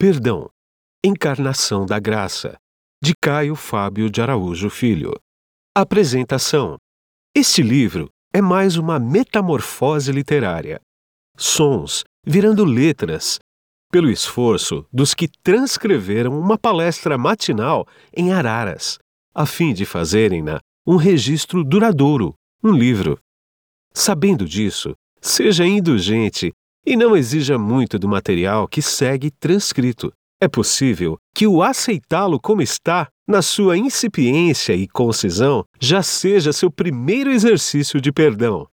Perdão. Encarnação da Graça. De Caio Fábio de Araújo Filho. Apresentação. Este livro é mais uma metamorfose literária. Sons virando letras, pelo esforço dos que transcreveram uma palestra matinal em Araras, a fim de fazerem-na um registro duradouro, um livro. Sabendo disso, seja indulgente e não exija muito do material que segue transcrito. É possível que o aceitá-lo como está, na sua incipiência e concisão, já seja seu primeiro exercício de perdão.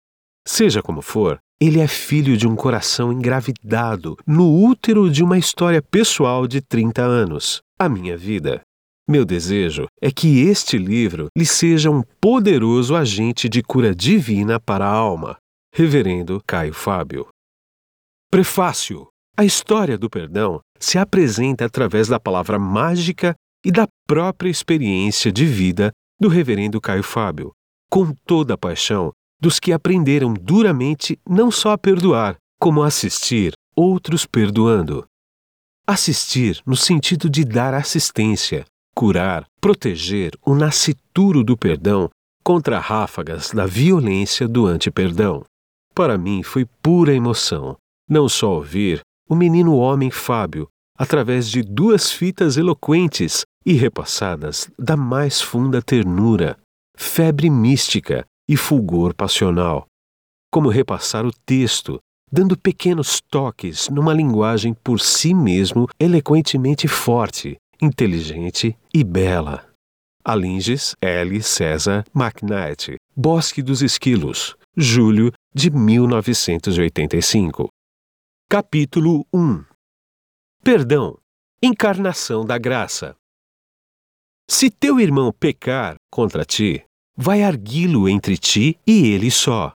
Seja como for, ele é filho de um coração engravidado no útero de uma história pessoal de 30 anos, a minha vida. Meu desejo é que este livro lhe seja um poderoso agente de cura divina para a alma. Reverendo Caio Fábio. Prefácio: A história do perdão se apresenta através da palavra mágica e da própria experiência de vida do Reverendo Caio Fábio, com toda a paixão dos que aprenderam duramente não só a perdoar, como a assistir outros perdoando. Assistir no sentido de dar assistência, curar, proteger o nascituro do perdão contra ráfagas da violência do antiperdão. Para mim foi pura emoção não só ouvir o menino homem Fábio através de duas fitas eloquentes e repassadas da mais funda ternura, febre mística e fulgor passional, como repassar o texto, dando pequenos toques numa linguagem por si mesmo eloquentemente forte, inteligente e bela. Alinges L. César McKnight, Bosque dos Esquilos, julho de 1985. Capítulo 1 Perdão Encarnação da Graça Se teu irmão pecar contra ti, vai arguí-lo entre ti e ele só.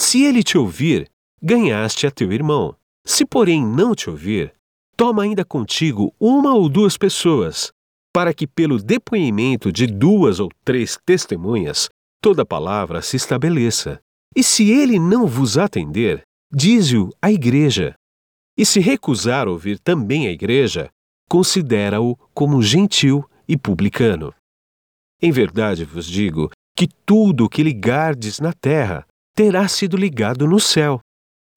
Se ele te ouvir, ganhaste a teu irmão. Se, porém, não te ouvir, toma ainda contigo uma ou duas pessoas, para que, pelo depoimento de duas ou três testemunhas, toda palavra se estabeleça. E se ele não vos atender, dize-o à igreja. E se recusar ouvir também a igreja, considera-o como gentil e publicano. Em verdade vos digo que tudo o que ligardes na terra terá sido ligado no céu,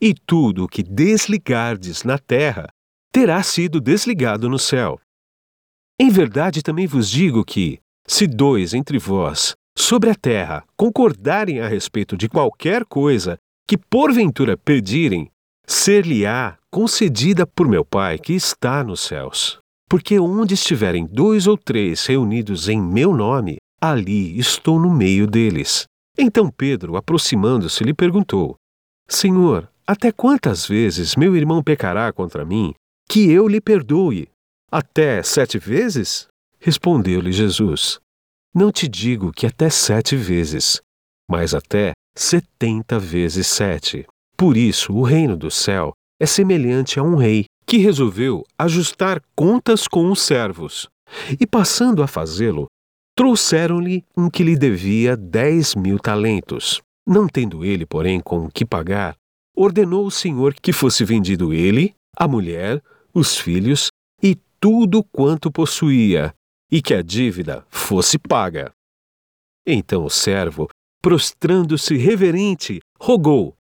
e tudo o que desligardes na terra terá sido desligado no céu. Em verdade também vos digo que, se dois entre vós sobre a terra concordarem a respeito de qualquer coisa que porventura pedirem, ser-lhe-á concedida por meu Pai que está nos céus. Porque onde estiverem dois ou três reunidos em meu nome, ali estou no meio deles. Então Pedro, aproximando-se, lhe perguntou: Senhor, até quantas vezes meu irmão pecará contra mim, que eu lhe perdoe? Até sete vezes? Respondeu-lhe Jesus: Não te digo que até sete vezes, mas até setenta vezes sete. Por isso, o reino do céu é semelhante a um rei que resolveu ajustar contas com os servos. E passando a fazê-lo, trouxeram-lhe um que lhe devia dez mil talentos. Não tendo ele, porém, com o que pagar, ordenou o senhor que fosse vendido ele, a mulher, os filhos e tudo quanto possuía, e que a dívida fosse paga. Então o servo, prostrando-se reverente, rogou: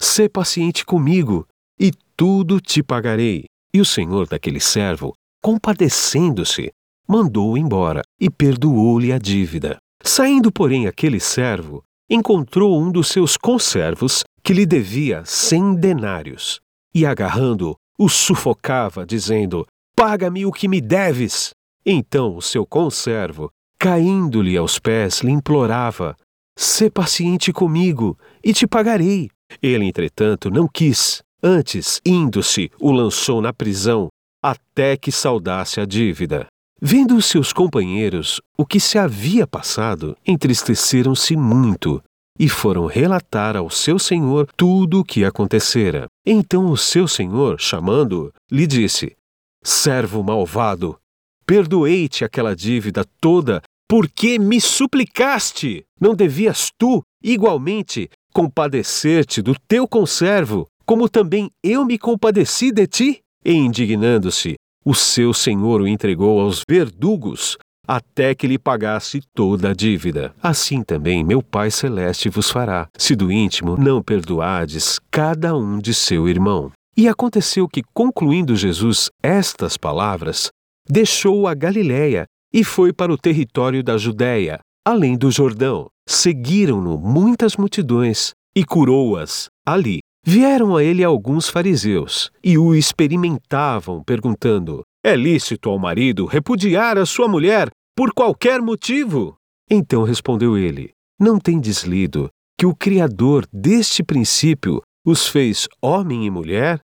Sê paciente comigo, e tudo te pagarei. E o senhor daquele servo, compadecendo-se, mandou-o embora e perdoou-lhe a dívida. Saindo, porém, aquele servo, encontrou um dos seus conservos que lhe devia cem denários, e agarrando-o, o sufocava, dizendo: Paga-me o que me deves. Então o seu conservo, caindo-lhe aos pés, lhe implorava: Sê paciente comigo, e te pagarei. Ele, entretanto, não quis. Antes, indo-se, o lançou na prisão, até que saudasse a dívida. Vendo os seus companheiros o que se havia passado, entristeceram-se muito e foram relatar ao seu senhor tudo o que acontecera. Então o seu senhor, chamando-o, lhe disse: Servo malvado, perdoei-te aquela dívida toda porque me suplicaste. Não devias tu, igualmente, compadecer-te do teu conservo, como também eu me compadeci de ti? E indignando-se, o seu senhor o entregou aos verdugos até que lhe pagasse toda a dívida. Assim também meu Pai Celeste vos fará, se do íntimo não perdoardes cada um de seu irmão. E aconteceu que, concluindo Jesus estas palavras, deixou a Galiléia e foi para o território da Judéia, além do Jordão. Seguiram-no muitas multidões e curou-as ali. Vieram a ele alguns fariseus e o experimentavam, perguntando: É lícito ao marido repudiar a sua mulher por qualquer motivo? Então respondeu ele: Não tendes lido que o Criador deste princípio os fez homem e mulher?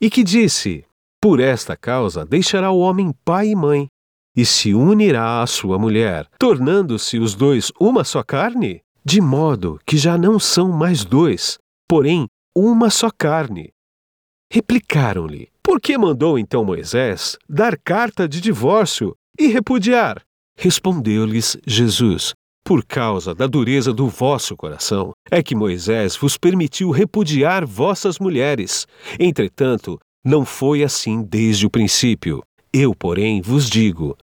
E que disse: Por esta causa deixará o homem pai e mãe, e se unirá à sua mulher, tornando-se os dois uma só carne? De modo que já não são mais dois, porém uma só carne. Replicaram-lhe: Por que mandou então Moisés dar carta de divórcio e repudiar? Respondeu-lhes Jesus: Por causa da dureza do vosso coração, é que Moisés vos permitiu repudiar vossas mulheres. Entretanto, não foi assim desde o princípio. Eu, porém, vos digo: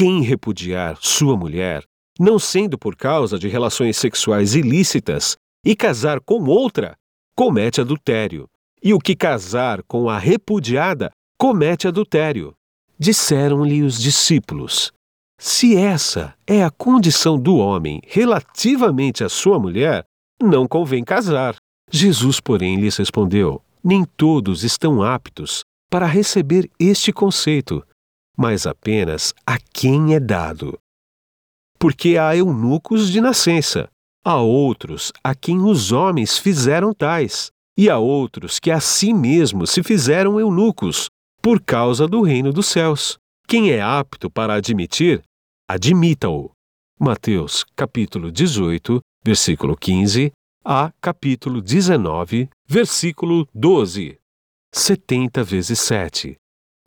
quem repudiar sua mulher, não sendo por causa de relações sexuais ilícitas, e casar com outra, comete adultério. E o que casar com a repudiada, comete adultério. Disseram-lhe os discípulos: Se essa é a condição do homem relativamente à sua mulher, não convém casar. Jesus, porém, lhes respondeu: Nem todos estão aptos para receber este conceito, mas apenas a quem é dado. Porque há eunucos de nascença, há outros a quem os homens fizeram tais, e há outros que a si mesmos se fizeram eunucos, por causa do reino dos céus. Quem é apto para admitir, admita-o. Mateus, capítulo 18, versículo 15, a capítulo 19, versículo 12. 70 vezes 7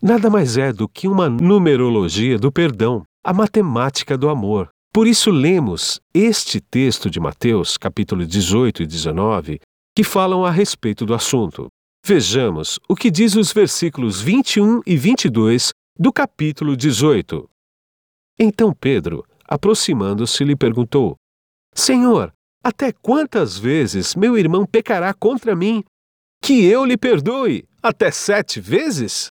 nada mais é do que uma numerologia do perdão, a matemática do amor. Por isso lemos este texto de Mateus, capítulo 18 e 19, que falam a respeito do assunto. Vejamos o que diz os versículos 21 e 22 do capítulo 18. Então Pedro, aproximando-se, lhe perguntou: Senhor, até quantas vezes meu irmão pecará contra mim? Que eu lhe perdoe? Até sete vezes?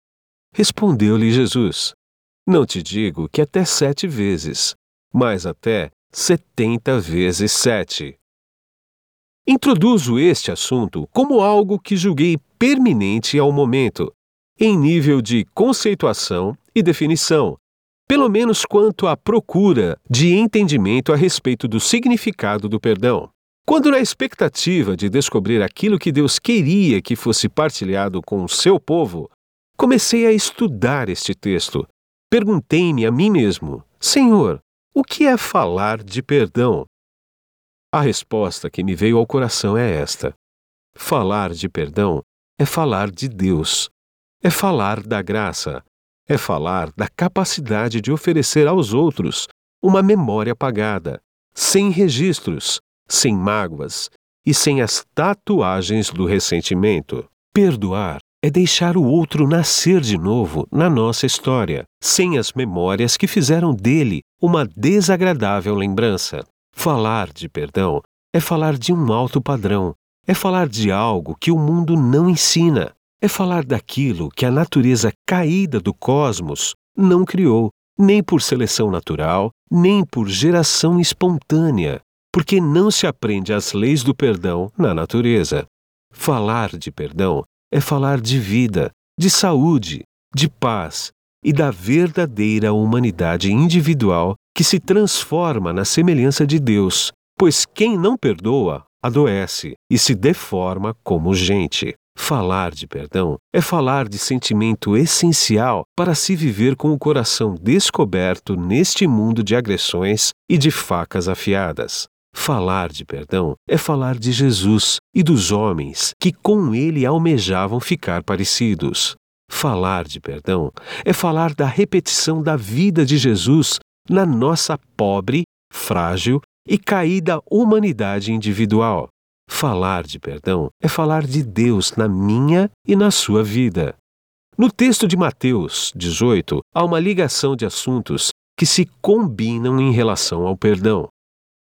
Respondeu-lhe Jesus: Não te digo que até sete vezes, mas até setenta vezes sete. Introduzo este assunto como algo que julguei permanente ao momento, em nível de conceituação e definição, pelo menos quanto à procura de entendimento a respeito do significado do perdão. Quando, na expectativa de descobrir aquilo que Deus queria que fosse partilhado com o seu povo, Comecei a estudar este texto. Perguntei-me a mim mesmo: Senhor, o que é falar de perdão? A resposta que me veio ao coração é esta: falar de perdão é falar de Deus, é falar da graça, é falar da capacidade de oferecer aos outros uma memória apagada, sem registros, sem mágoas e sem as tatuagens do ressentimento. Perdoar é deixar o outro nascer de novo na nossa história, sem as memórias que fizeram dele uma desagradável lembrança. Falar de perdão é falar de um alto padrão, é falar de algo que o mundo não ensina, é falar daquilo que a natureza caída do cosmos não criou, nem por seleção natural, nem por geração espontânea, porque não se aprende as leis do perdão na natureza. Falar de perdão é falar de vida, de saúde, de paz e da verdadeira humanidade individual que se transforma na semelhança de Deus, pois quem não perdoa adoece e se deforma como gente. Falar de perdão é falar de sentimento essencial para se viver com o coração descoberto neste mundo de agressões e de facas afiadas. Falar de perdão é falar de Jesus e dos homens que com ele almejavam ficar parecidos. Falar de perdão é falar da repetição da vida de Jesus na nossa pobre, frágil e caída humanidade individual. Falar de perdão é falar de Deus na minha e na sua vida. No texto de Mateus 18, há uma ligação de assuntos que se combinam em relação ao perdão.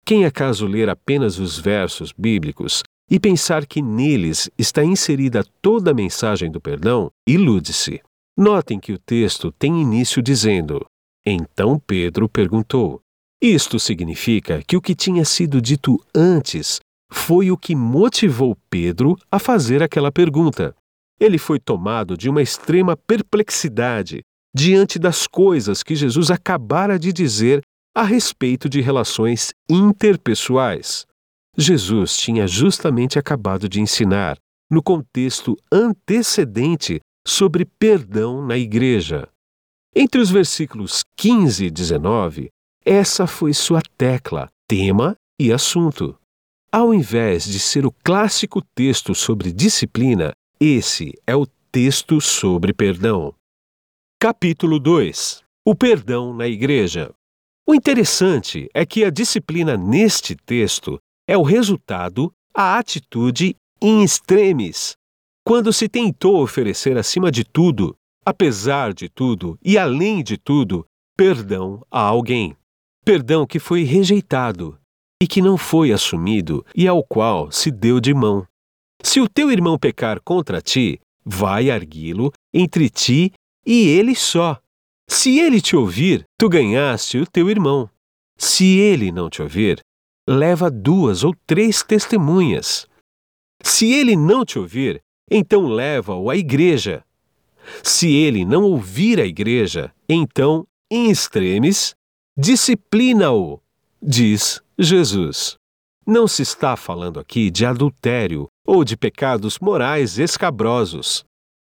Quem acaso ler apenas os versos bíblicos e pensar que neles está inserida toda a mensagem do perdão, ilude-se. Notem que o texto tem início dizendo: Então Pedro perguntou. Isto significa que o que tinha sido dito antes foi o que motivou Pedro a fazer aquela pergunta. Ele foi tomado de uma extrema perplexidade diante das coisas que Jesus acabara de dizer a respeito de relações interpessoais. Jesus tinha justamente acabado de ensinar, no contexto antecedente, sobre perdão na igreja. Entre os versículos 15 e 19, essa foi sua tecla, tema e assunto. Ao invés de ser o clássico texto sobre disciplina, esse é o texto sobre perdão. Capítulo 2 O perdão na igreja. O interessante é que a disciplina neste texto é o resultado, a atitude in extremis, quando se tentou oferecer acima de tudo, apesar de tudo e além de tudo, perdão a alguém. Perdão que foi rejeitado e que não foi assumido e ao qual se deu de mão. Se o teu irmão pecar contra ti, vai arguí-lo entre ti e ele só. Se ele te ouvir, tu ganhaste o teu irmão. Se ele não te ouvir, leva duas ou três testemunhas. Se ele não te ouvir, então leva-o à igreja. Se ele não ouvir a igreja, então, em extremes, disciplina-o, diz Jesus. Não se está falando aqui de adultério ou de pecados morais escabrosos.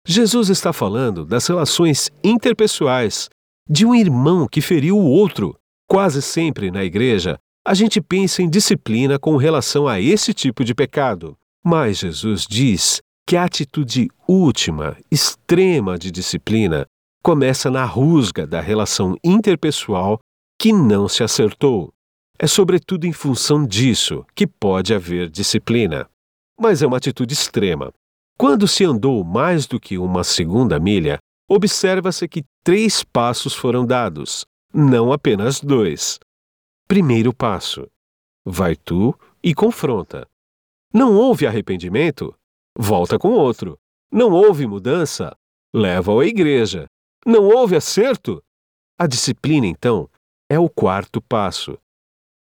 Jesus está falando das relações interpessoais, de um irmão que feriu o outro. Quase sempre na igreja, a gente pensa em disciplina com relação a esse tipo de pecado. Mas Jesus diz que a atitude última, extrema de disciplina, começa na rusga da relação interpessoal que não se acertou. É sobretudo em função disso que pode haver disciplina. Mas é uma atitude extrema. Quando se andou mais do que uma segunda milha, observa-se que três passos foram dados, não apenas dois. Primeiro passo: vai tu e confronta. Não houve arrependimento? Volta com outro. Não houve mudança? Leva-o à igreja. Não houve acerto? A disciplina, então, é o quarto passo.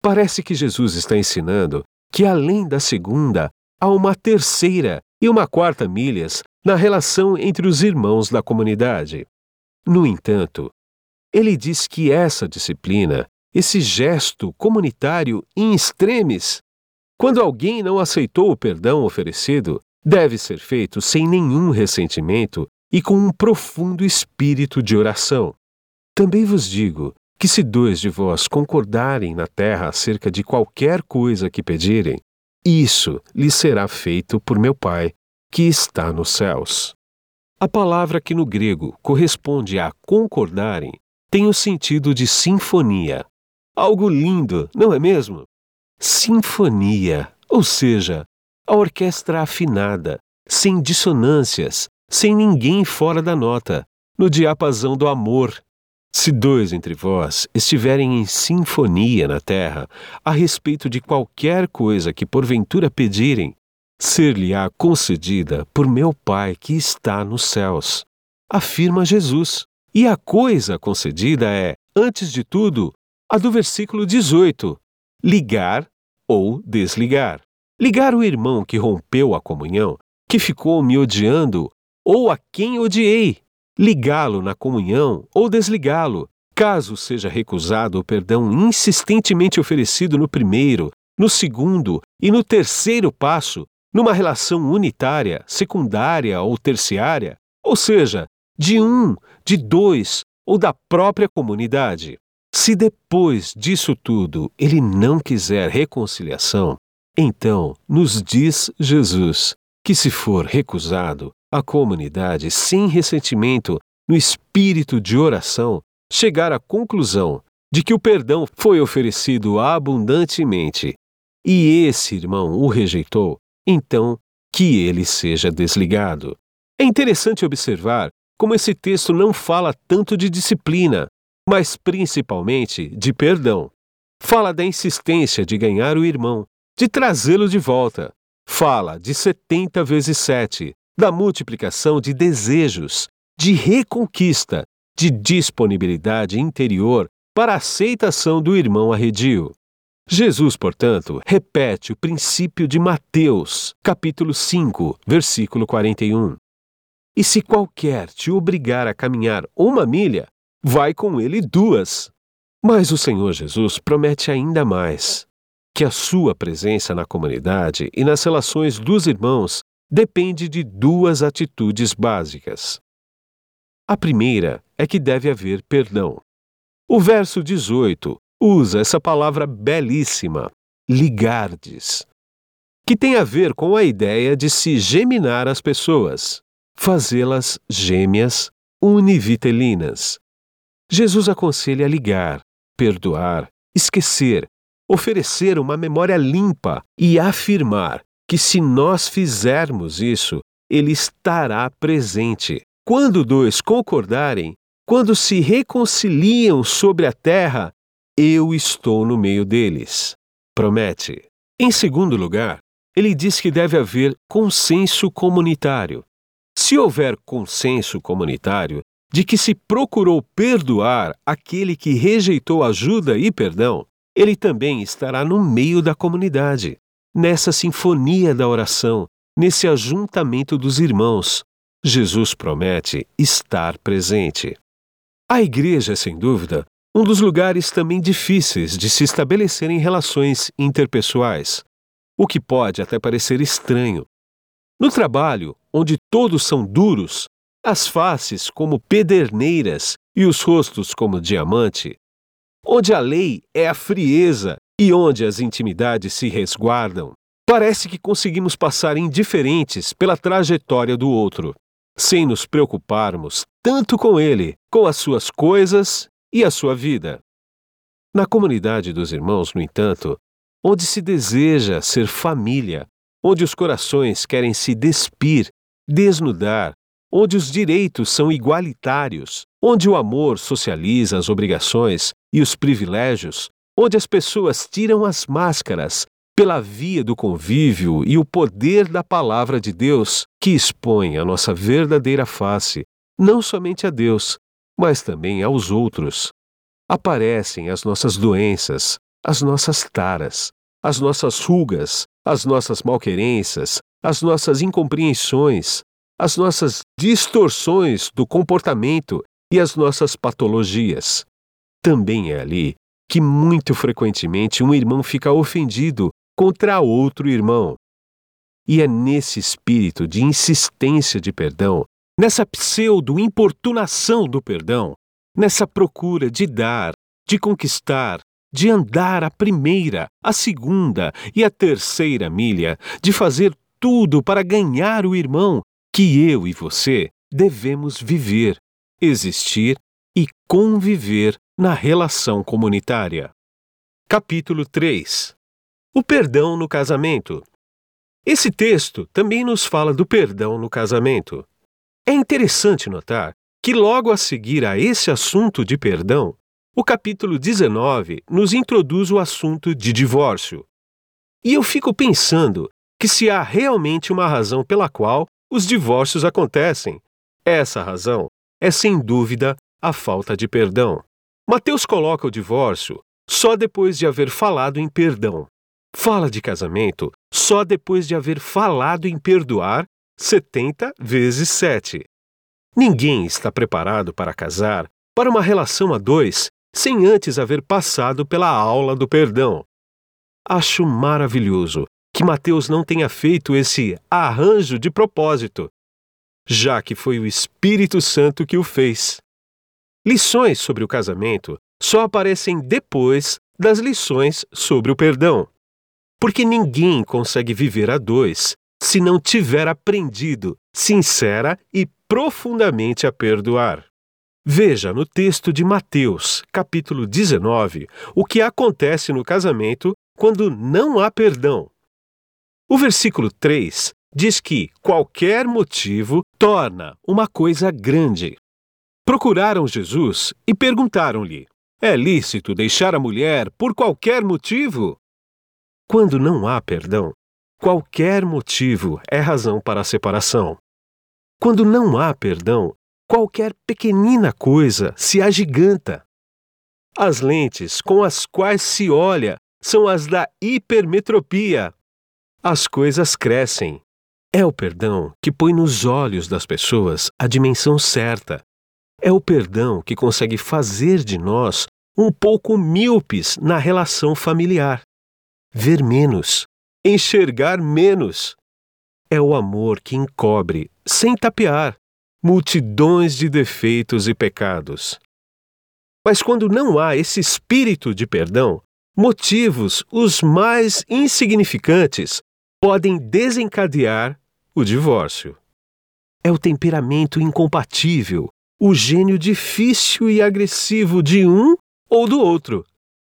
Parece que Jesus está ensinando que, além da segunda, há uma terceira e uma quarta milhas na relação entre os irmãos da comunidade. No entanto, ele diz que essa disciplina esse gesto comunitário in extremis. Quando alguém não aceitou o perdão oferecido, deve ser feito sem nenhum ressentimento e com um profundo espírito de oração. Também vos digo que se dois de vós concordarem na terra acerca de qualquer coisa que pedirem, isso lhes será feito por meu Pai, que está nos céus. A palavra que no grego corresponde a concordarem tem o sentido de sinfonia, Algo lindo, não é mesmo? Sinfonia, ou seja, a orquestra afinada, sem dissonâncias, sem ninguém fora da nota, no diapasão do amor. Se dois entre vós estiverem em sinfonia na terra a respeito de qualquer coisa que porventura pedirem, ser-lhe-á concedida por meu Pai que está nos céus. Afirma Jesus. E a coisa concedida é, antes de tudo, a do versículo 18: ligar ou desligar. Ligar o irmão que rompeu a comunhão, que ficou me odiando, ou a quem odiei. Ligá-lo na comunhão ou desligá-lo, caso seja recusado o perdão insistentemente oferecido no primeiro, no segundo e no terceiro passo, numa relação unitária, secundária ou terciária, ou seja, de um, de dois ou da própria comunidade. Se depois disso tudo ele não quiser reconciliação, então nos diz Jesus que, se for recusado, a comunidade, sem ressentimento, no espírito de oração, chegar à conclusão de que o perdão foi oferecido abundantemente e esse irmão o rejeitou, então que ele seja desligado. É interessante observar como esse texto não fala tanto de disciplina, mas principalmente de perdão. Fala da insistência de ganhar o irmão, de trazê-lo de volta. Fala de 70 vezes 7, da multiplicação de desejos, de reconquista, de disponibilidade interior para a aceitação do irmão arredio. Jesus, portanto, repete o princípio de Mateus, capítulo 5, versículo 41. E se qualquer te obrigar a caminhar uma milha, vai com ele duas. Mas o Senhor Jesus promete ainda mais: que a sua presença na comunidade e nas relações dos irmãos depende de duas atitudes básicas. A primeira é que deve haver perdão. O verso 18 usa essa palavra belíssima, ligardes, que tem a ver com a ideia de se geminar as pessoas, fazê-las gêmeas univitelinas. Jesus aconselha ligar, perdoar, esquecer, oferecer uma memória limpa e afirmar que se nós fizermos isso, ele estará presente. Quando dois concordarem, quando se reconciliam sobre a terra, eu estou no meio deles. Promete. Em segundo lugar, ele diz que deve haver consenso comunitário. Se houver consenso comunitário de que se procurou perdoar aquele que rejeitou ajuda e perdão, ele também estará no meio da comunidade nessa sinfonia da oração, nesse ajuntamento dos irmãos. Jesus promete estar presente. A igreja é, sem dúvida, um dos lugares também difíceis de se estabelecerem relações interpessoais, o que pode até parecer estranho. No trabalho, onde todos são duros, as faces como pederneiras e os rostos como diamante, onde a lei é a frieza e onde as intimidades se resguardam, parece que conseguimos passar indiferentes pela trajetória do outro, sem nos preocuparmos tanto com ele, com as suas coisas e a sua vida. Na comunidade dos irmãos, no entanto, onde se deseja ser família, onde os corações querem se despir, desnudar, onde os direitos são igualitários, onde o amor socializa as obrigações e os privilégios, onde as pessoas tiram as máscaras pela via do convívio e o poder da palavra de Deus, que expõe a nossa verdadeira face, não somente a Deus, mas também aos outros. Aparecem as nossas doenças, as nossas taras, as nossas rugas, as nossas malquerenças, as nossas incompreensões, as nossas distorções do comportamento e as nossas patologias. Também é ali que muito frequentemente um irmão fica ofendido contra outro irmão. E é nesse espírito de insistência de perdão, nessa pseudo-importunação do perdão, nessa procura de dar, de conquistar, de andar a primeira, a segunda e a terceira milha, de fazer tudo para ganhar o irmão, que eu e você devemos viver, existir e conviver na relação comunitária. Capítulo 3 O perdão no casamento. Esse texto também nos fala do perdão no casamento. É interessante notar que, logo a seguir a esse assunto de perdão, o capítulo 19 nos introduz o assunto de divórcio. E eu fico pensando que se há realmente uma razão pela qual os divórcios acontecem, essa razão é sem dúvida a falta de perdão. Mateus coloca o divórcio só depois de haver falado em perdão. Fala de casamento só depois de haver falado em perdoar 70 vezes 7. Ninguém está preparado para casar para uma relação a dois sem antes haver passado pela aula do perdão. Acho maravilhoso que Mateus não tenha feito esse arranjo de propósito, já que foi o Espírito Santo que o fez. Lições sobre o casamento só aparecem depois das lições sobre o perdão. Porque ninguém consegue viver a dois se não tiver aprendido sincera e profundamente a perdoar. Veja no texto de Mateus, capítulo 19, o que acontece no casamento quando não há perdão. O versículo 3 diz que qualquer motivo torna uma coisa grande. Procuraram Jesus e perguntaram-lhe: É lícito deixar a mulher por qualquer motivo? Quando não há perdão, qualquer motivo é razão para a separação. Quando não há perdão, qualquer pequenina coisa se agiganta. As lentes com as quais se olha são as da hipermetropia. As coisas crescem. É o perdão que põe nos olhos das pessoas a dimensão certa. É o perdão que consegue fazer de nós um pouco míopes na relação familiar. Ver menos, enxergar menos. É o amor que encobre, sem tapear, multidões de defeitos e pecados. Mas quando não há esse espírito de perdão, motivos os mais insignificantes podem desencadear o divórcio. É o temperamento incompatível, o gênio difícil e agressivo de um ou do outro.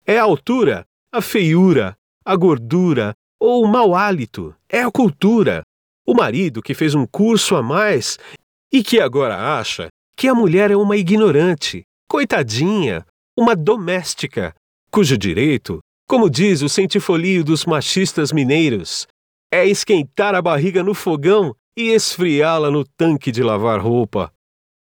É a altura, a feiura, a gordura ou o mau hálito. É a cultura. O marido que fez um curso a mais e que agora acha que a mulher é uma ignorante, coitadinha, uma doméstica, cujo direito, como diz o centifolio dos machistas mineiros, é esquentar a barriga no fogão e esfriá-la no tanque de lavar roupa.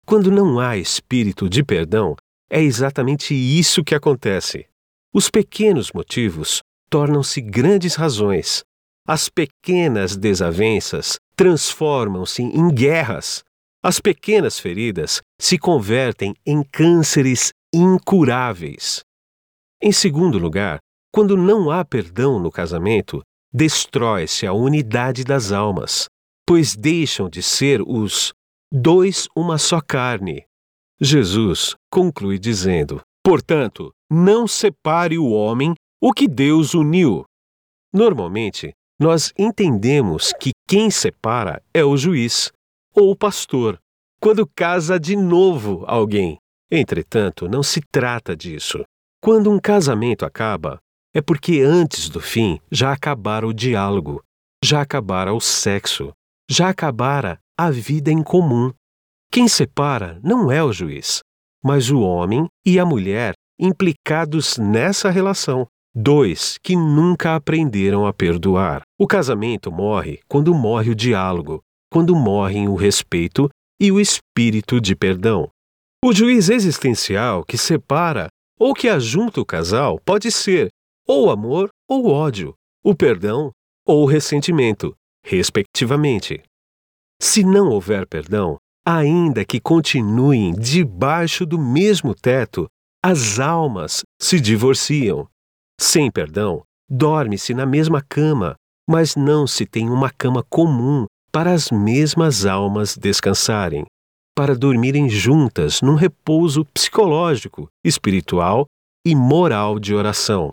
Quando não há espírito de perdão, é exatamente isso que acontece. Os pequenos motivos tornam-se grandes razões. As pequenas desavenças transformam-se em guerras. As pequenas feridas se convertem em cânceres incuráveis. Em segundo lugar, quando não há perdão no casamento, destrói-se a unidade das almas, pois deixam de ser os dois uma só carne. Jesus conclui dizendo: Portanto, não separe o homem o que Deus uniu. Normalmente, nós entendemos que quem separa é o juiz ou o pastor, quando casa de novo alguém. Entretanto, não se trata disso. Quando um casamento acaba, é porque antes do fim já acabara o diálogo, já acabara o sexo, já acabara a vida em comum. Quem separa não é o juiz, mas o homem e a mulher implicados nessa relação. Dois que nunca aprenderam a perdoar. O casamento morre quando morre o diálogo, quando morrem o respeito e o espírito de perdão. O juiz existencial que separa ou que ajunta o casal pode ser ou amor ou ódio, o perdão ou o ressentimento, respectivamente. Se não houver perdão, ainda que continuem debaixo do mesmo teto, as almas se divorciam. Sem perdão, dorme-se na mesma cama, mas não se tem uma cama comum para as mesmas almas descansarem, para dormirem juntas num repouso psicológico, espiritual e moral de oração.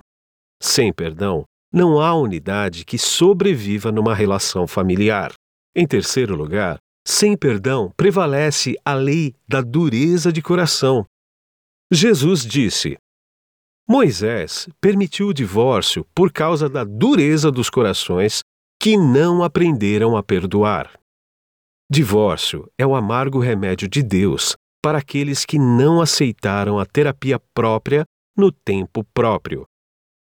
Sem perdão, não há unidade que sobreviva numa relação familiar. Em terceiro lugar, sem perdão prevalece a lei da dureza de coração. Jesus disse: Moisés permitiu o divórcio por causa da dureza dos corações que não aprenderam a perdoar. Divórcio é o amargo remédio de Deus para aqueles que não aceitaram a terapia própria no tempo próprio.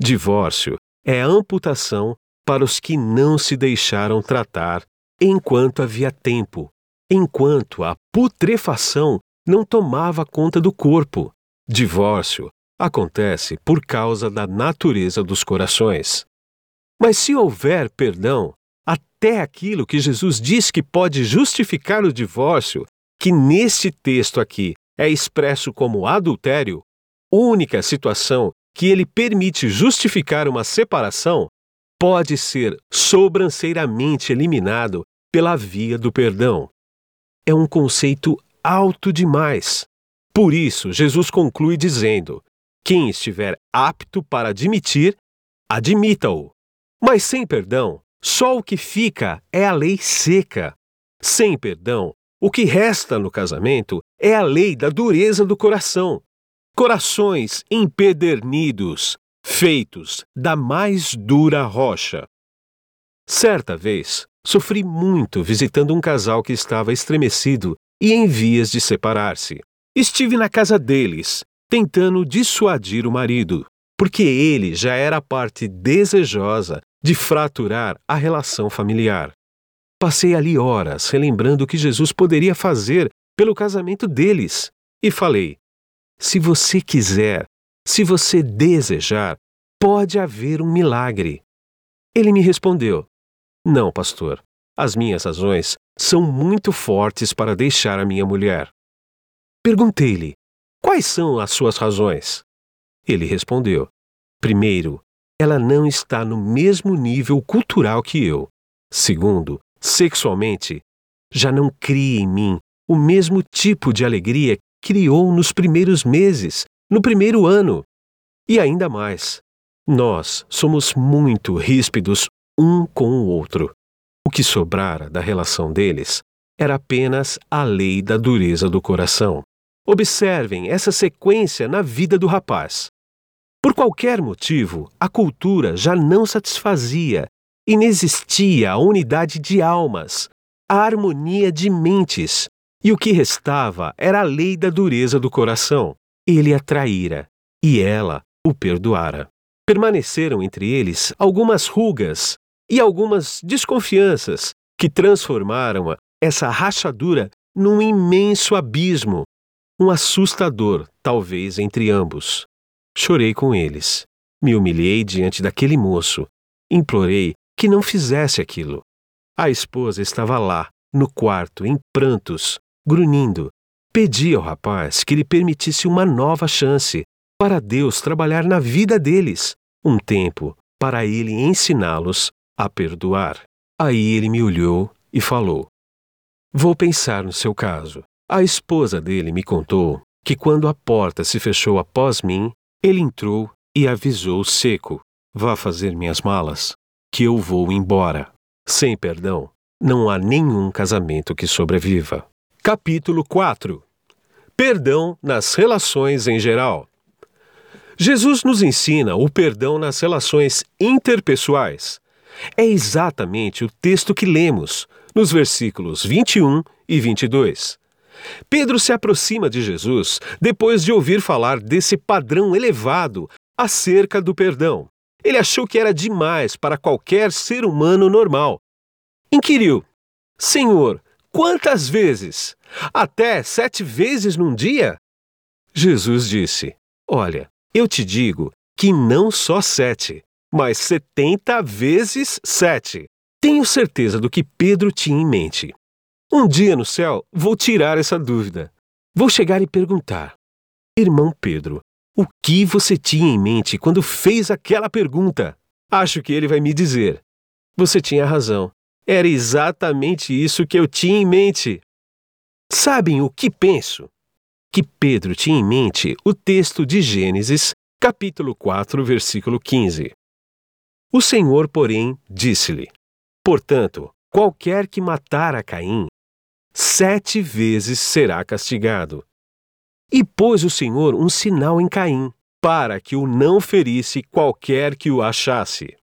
Divórcio é amputação para os que não se deixaram tratar enquanto havia tempo, enquanto a putrefação não tomava conta do corpo. Divórcio acontece por causa da natureza dos corações. Mas se houver perdão, até aquilo que Jesus diz que pode justificar o divórcio, que neste texto aqui é expresso como adultério, única situação que ele permite justificar uma separação, pode ser sobranceiramente eliminado pela via do perdão. É um conceito alto demais. Por isso, Jesus conclui dizendo: quem estiver apto para admitir, admita-o. Mas sem perdão, só o que fica é a lei seca. Sem perdão, o que resta no casamento é a lei da dureza do coração, corações empedernidos, feitos da mais dura rocha. Certa vez, Sofri muito visitando um casal que estava estremecido e em vias de separar-se. Estive na casa deles, tentando dissuadir o marido, porque ele já era a parte desejosa de fraturar a relação familiar. Passei ali horas relembrando o que Jesus poderia fazer pelo casamento deles e falei: se você quiser, se você desejar, pode haver um milagre. Ele me respondeu: Não, pastor, as minhas razões são muito fortes para deixar a minha mulher. Perguntei-lhe: Quais são as suas razões? Ele respondeu: Primeiro, ela não está no mesmo nível cultural que eu. Segundo, sexualmente, já não cria em mim o mesmo tipo de alegria criou nos primeiros meses, no primeiro ano. E ainda mais, nós somos muito ríspidos um com o outro. O que sobrara da relação deles era apenas a lei da dureza do coração. Observem essa sequência na vida do rapaz. Por qualquer motivo, a cultura já não satisfazia, inexistia a unidade de almas, a harmonia de mentes, e o que restava era a lei da dureza do coração. Ele a traíra, e ela o perdoara. Permaneceram entre eles algumas rugas e algumas desconfianças que transformaram essa rachadura num imenso abismo, um assustador, talvez, entre ambos. Chorei com eles. Me humilhei diante daquele moço. Implorei que não fizesse aquilo. A esposa estava lá, no quarto, em prantos, grunhindo. Pedi ao rapaz que lhe permitisse uma nova chance para Deus trabalhar na vida deles, um tempo para ele ensiná-los a perdoar. Aí ele me olhou e falou: Vou pensar no seu caso. A esposa dele me contou que quando a porta se fechou após mim, ele entrou e avisou seco: Vá fazer minhas malas, que eu vou embora. Sem perdão, não há nenhum casamento que sobreviva. Capítulo 4 Perdão nas relações em geral. Jesus nos ensina o perdão nas relações interpessoais. É exatamente o texto que lemos, nos versículos 21 e 22. Pedro se aproxima de Jesus depois de ouvir falar desse padrão elevado acerca do perdão. Ele achou que era demais para qualquer ser humano normal. Inquiriu: Senhor, quantas vezes? Até sete vezes num dia? Jesus disse: Olha, eu te digo que não só sete, mas setenta vezes sete. Tenho certeza do que Pedro tinha em mente. Um dia no céu vou tirar essa dúvida. Vou chegar e perguntar: Irmão Pedro, o que você tinha em mente quando fez aquela pergunta? Acho que ele vai me dizer: Você tinha razão. Era exatamente isso que eu tinha em mente. Sabem o que penso? Que Pedro tinha em mente o texto de Gênesis, capítulo 4, versículo 15. O Senhor, porém, disse-lhe: Portanto, qualquer que matar a Caim sete vezes será castigado. E pôs o Senhor um sinal em Caim, para que o não ferisse qualquer que o achasse.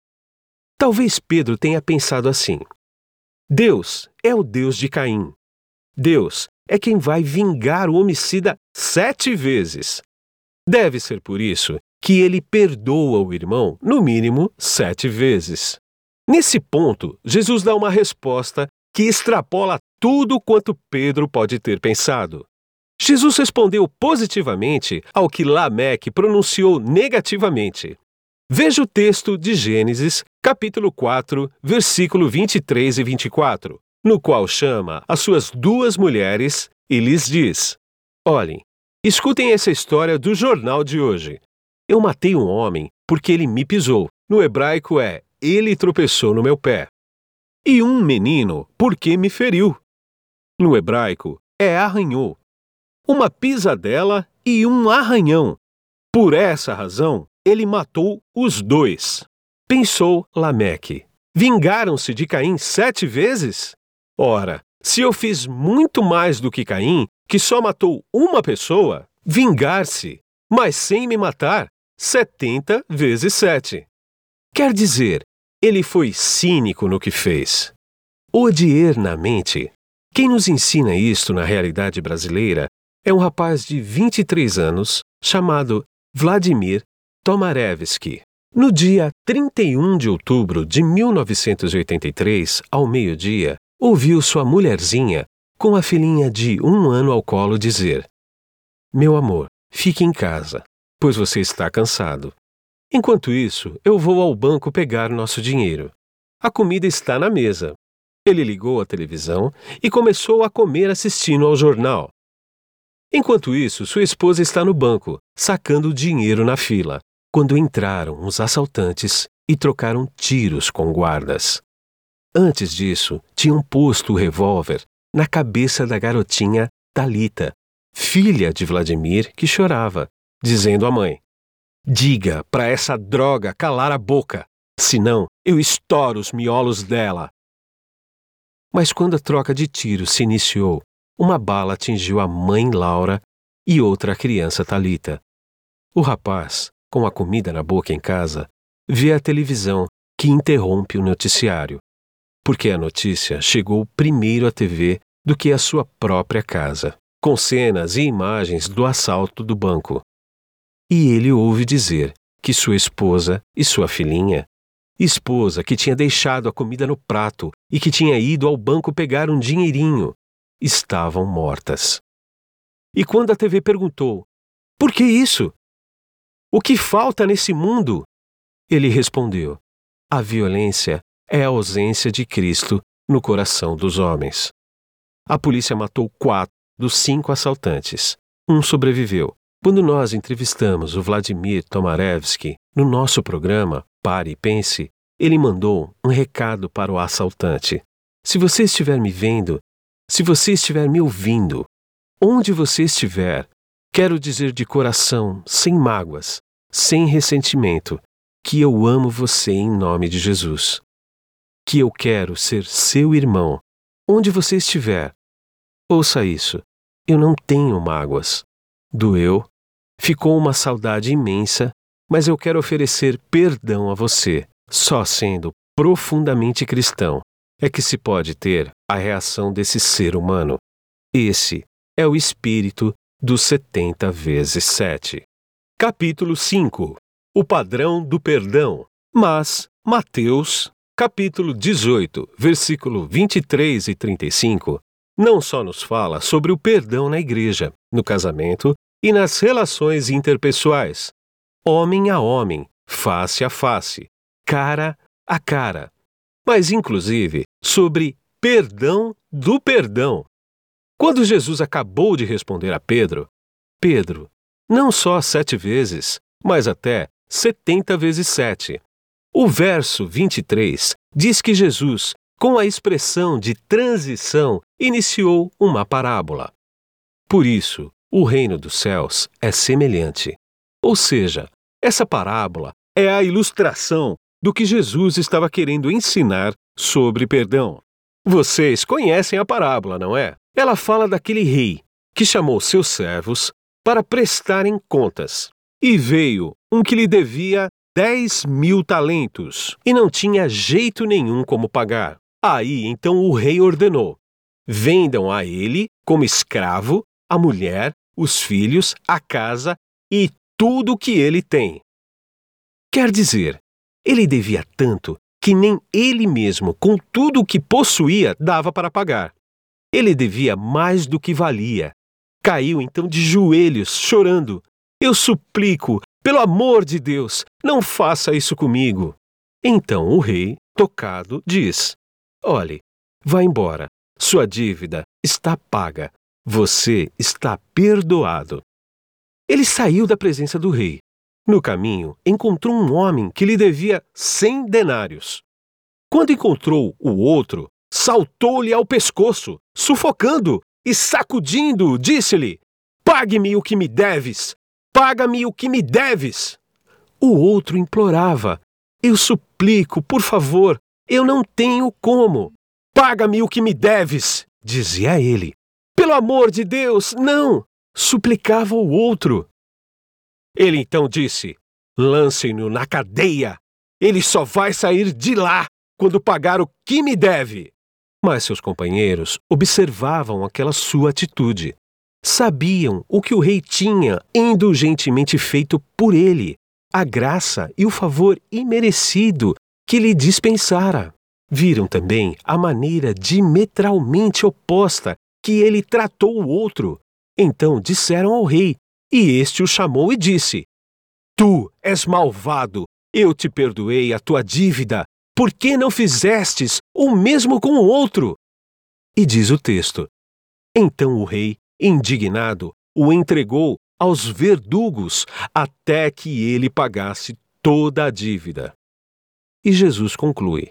Talvez Pedro tenha pensado assim: Deus é o Deus de Caim. Deus é quem vai vingar o homicida sete vezes. Deve ser por isso que ele perdoa o irmão, no mínimo, sete vezes. Nesse ponto, Jesus dá uma resposta que extrapola tudo quanto Pedro pode ter pensado. Jesus respondeu positivamente ao que Lameque pronunciou negativamente. Veja o texto de Gênesis, capítulo 4, versículo 23 e 24, no qual chama as suas duas mulheres e lhes diz: Olhem, escutem essa história do jornal de hoje. Eu matei um homem porque ele me pisou. No hebraico é ele tropeçou no meu pé. E um menino porque me feriu. No hebraico, é arranhou. Uma pisadela e um arranhão. Por essa razão, ele matou os dois. Pensou Lameque. Vingaram-se de Caim sete vezes? Ora, se eu fiz muito mais do que Caim, que só matou uma pessoa, vingar-se, mas sem me matar, setenta vezes sete. Quer dizer, ele foi cínico no que fez. odiernamente. Quem nos ensina isto na realidade brasileira é um rapaz de 23 anos chamado Vladimir Tomarevsky. No dia 31 de outubro de 1983, ao meio-dia, ouviu sua mulherzinha, com a filhinha de um ano ao colo, dizer: Meu amor, fique em casa, pois você está cansado. Enquanto isso, eu vou ao banco pegar nosso dinheiro. A comida está na mesa. Ele ligou a televisão e começou a comer assistindo ao jornal. Enquanto isso, sua esposa está no banco, sacando dinheiro na fila, quando entraram os assaltantes e trocaram tiros com guardas. Antes disso, tinham posto o revólver na cabeça da garotinha Talita, filha de Vladimir, que chorava, dizendo à mãe: Diga para essa droga calar a boca, senão eu estouro os miolos dela. Mas quando a troca de tiros se iniciou, uma bala atingiu a mãe Laura e outra criança Talita. O rapaz, com a comida na boca em casa, vê a televisão que interrompe o noticiário, porque a notícia chegou primeiro à TV do que à sua própria casa, com cenas e imagens do assalto do banco e ele ouve dizer que sua esposa e sua filhinha, esposa que tinha deixado a comida no prato e que tinha ido ao banco pegar um dinheirinho, estavam mortas. E quando a TV perguntou: Por que isso? O que falta nesse mundo? Ele respondeu: A violência é a ausência de Cristo no coração dos homens. A polícia matou quatro dos cinco assaltantes. Um sobreviveu, quando nós entrevistamos o Vladimir Tomarevsky no nosso programa Pare e Pense, ele mandou um recado para o assaltante. Se você estiver me vendo, se você estiver me ouvindo, onde você estiver, quero dizer de coração, sem mágoas, sem ressentimento, que eu amo você em nome de Jesus. Que eu quero ser seu irmão, onde você estiver. Ouça isso. Eu não tenho mágoas. Doeu, Ficou uma saudade imensa, mas eu quero oferecer perdão a você. Só sendo profundamente cristão é que se pode ter a reação desse ser humano. Esse é o espírito dos 70 vezes 7. Capítulo 5 O padrão do perdão. Mas Mateus, capítulo 18, versículo 23 e 35, não só nos fala sobre o perdão na igreja, no casamento e nas relações interpessoais, homem a homem, face a face, cara a cara, mas inclusive sobre perdão do perdão. Quando Jesus acabou de responder a Pedro, Pedro, não só sete vezes, mas até setenta vezes sete. O verso 23 diz que Jesus, com a expressão de transição, iniciou uma parábola. Por isso, o reino dos céus é semelhante. Ou seja, essa parábola é a ilustração do que Jesus estava querendo ensinar sobre perdão. Vocês conhecem a parábola, não é? Ela fala daquele rei que chamou seus servos para prestarem contas. E veio um que lhe devia dez mil talentos e não tinha jeito nenhum como pagar. Aí então o rei ordenou: vendam a ele, como escravo, a mulher os filhos, a casa e tudo o que ele tem. Quer dizer, ele devia tanto que nem ele mesmo, com tudo o que possuía, dava para pagar. Ele devia mais do que valia. Caiu então de joelhos, chorando. Eu suplico, pelo amor de Deus, não faça isso comigo. Então o rei, tocado, diz: Olhe, vá embora. Sua dívida está paga. Você está perdoado. Ele saiu da presença do rei. No caminho, encontrou um homem que lhe devia cem denários. Quando encontrou o outro, saltou-lhe ao pescoço, sufocando e sacudindo, disse-lhe: Pague-me o que me deves! Paga-me o que me deves! O outro implorava: Eu suplico, por favor, eu não tenho como. Paga-me o que me deves! Dizia ele. Pelo amor de Deus, não! suplicava o outro. Ele então disse: Lancem-no na cadeia. Ele só vai sair de lá quando pagar o que me deve. Mas seus companheiros observavam aquela sua atitude. Sabiam o que o rei tinha indulgentemente feito por ele, a graça e o favor imerecido que lhe dispensara. Viram também a maneira diametralmente oposta que ele tratou o outro. Então disseram ao rei, e este o chamou e disse: Tu és malvado, eu te perdoei a tua dívida, por que não fizestes o mesmo com o outro? E diz o texto: Então o rei, indignado, o entregou aos verdugos até que ele pagasse toda a dívida. E Jesus conclui: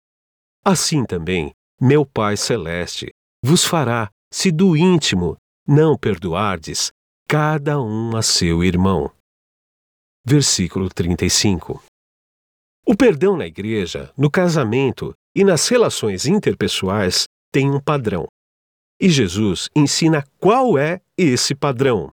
Assim também, meu Pai Celeste vos fará, se do íntimo não perdoardes, cada um a seu irmão. Versículo 35. O perdão na igreja, no casamento e nas relações interpessoais tem um padrão. E Jesus ensina qual é esse padrão.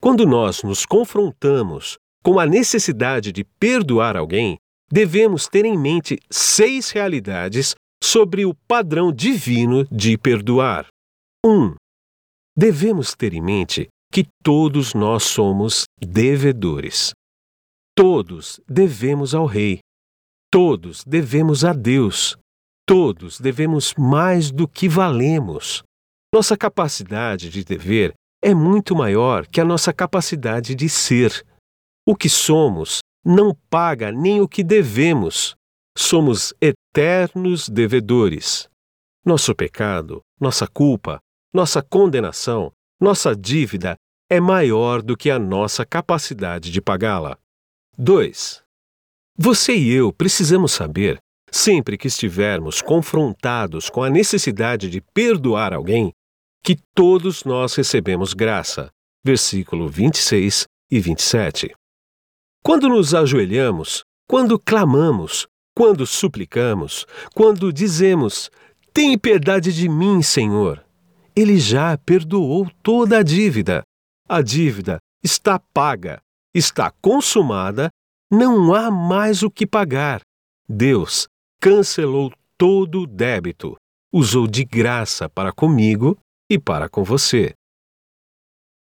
Quando nós nos confrontamos com a necessidade de perdoar alguém, devemos ter em mente seis realidades sobre o padrão divino de perdoar. 1. Um, devemos ter em mente que todos nós somos devedores. Todos devemos ao Rei. Todos devemos a Deus. Todos devemos mais do que valemos. Nossa capacidade de dever é muito maior que a nossa capacidade de ser. O que somos não paga nem o que devemos. Somos eternos devedores. Nosso pecado, nossa culpa, nossa condenação, nossa dívida é maior do que a nossa capacidade de pagá-la. 2. Você e eu precisamos saber, sempre que estivermos confrontados com a necessidade de perdoar alguém, que todos nós recebemos graça. Versículo 26 e 27. Quando nos ajoelhamos, quando clamamos, quando suplicamos, quando dizemos: Tem piedade de mim, Senhor. Ele já perdoou toda a dívida. A dívida está paga, está consumada, não há mais o que pagar. Deus cancelou todo o débito, usou de graça para comigo e para com você.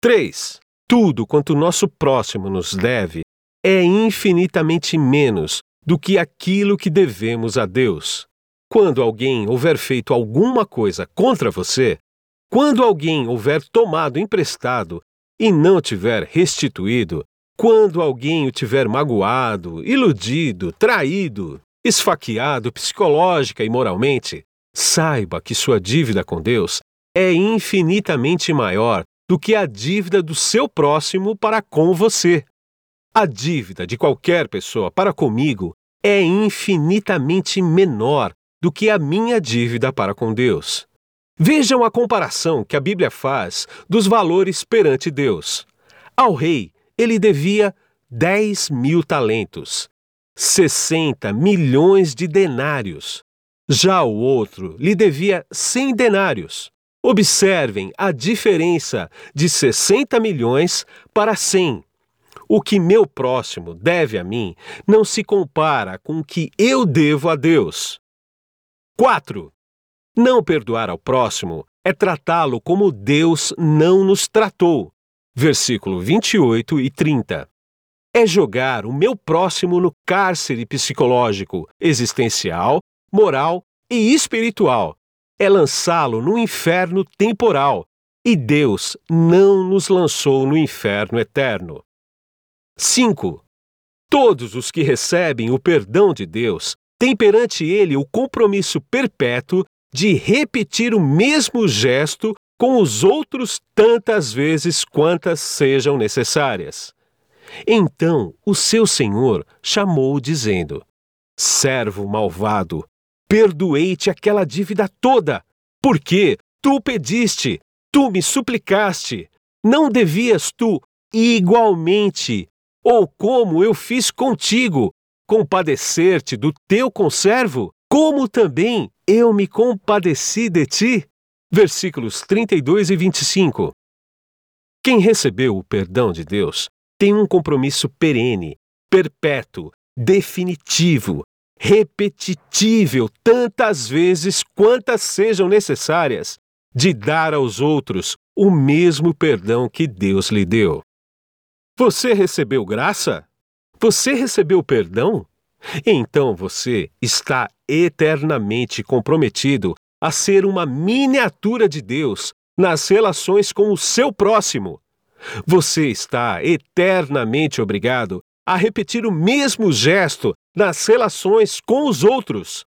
3. Tudo quanto nosso próximo nos deve é infinitamente menos do que aquilo que devemos a Deus. Quando alguém houver feito alguma coisa contra você, quando alguém houver tomado emprestado e não tiver restituído, quando alguém o tiver magoado, iludido, traído, esfaqueado psicológica e moralmente, saiba que sua dívida com Deus é infinitamente maior do que a dívida do seu próximo para com você. A dívida de qualquer pessoa para comigo é infinitamente menor do que a minha dívida para com Deus. Vejam a comparação que a Bíblia faz dos valores perante Deus. Ao rei, ele devia 10 mil talentos, 60 milhões de denários. Já o outro lhe devia 100 denários, Observem a diferença de 60 milhões para 100. O que meu próximo deve a mim não se compara com o que eu devo a Deus. 4. Não perdoar ao próximo é tratá-lo como Deus não nos tratou. Versículo 28 e 30. É jogar o meu próximo no cárcere psicológico, existencial, moral e espiritual, é lançá-lo no inferno temporal, e Deus não nos lançou no inferno eterno. 5. Todos os que recebem o perdão de Deus têm perante ele o compromisso perpétuo de repetir o mesmo gesto com os outros tantas vezes quantas sejam necessárias. Então o seu senhor chamou, dizendo: Servo malvado, perdoei-te aquela dívida toda, porque tu pediste, tu me suplicaste. Não devias tu, igualmente, ou como eu fiz contigo, compadecer-te do teu conservo, como também eu me compadeci de ti? Versículos 32 e 25. Quem recebeu o perdão de Deus tem um compromisso perene, perpétuo, definitivo, repetitível tantas vezes quantas sejam necessárias, de dar aos outros o mesmo perdão que Deus lhe deu. Você recebeu graça? Você recebeu perdão? Então você está eternamente comprometido a ser uma miniatura de Deus nas relações com o seu próximo. Você está eternamente obrigado a repetir o mesmo gesto nas relações com os outros.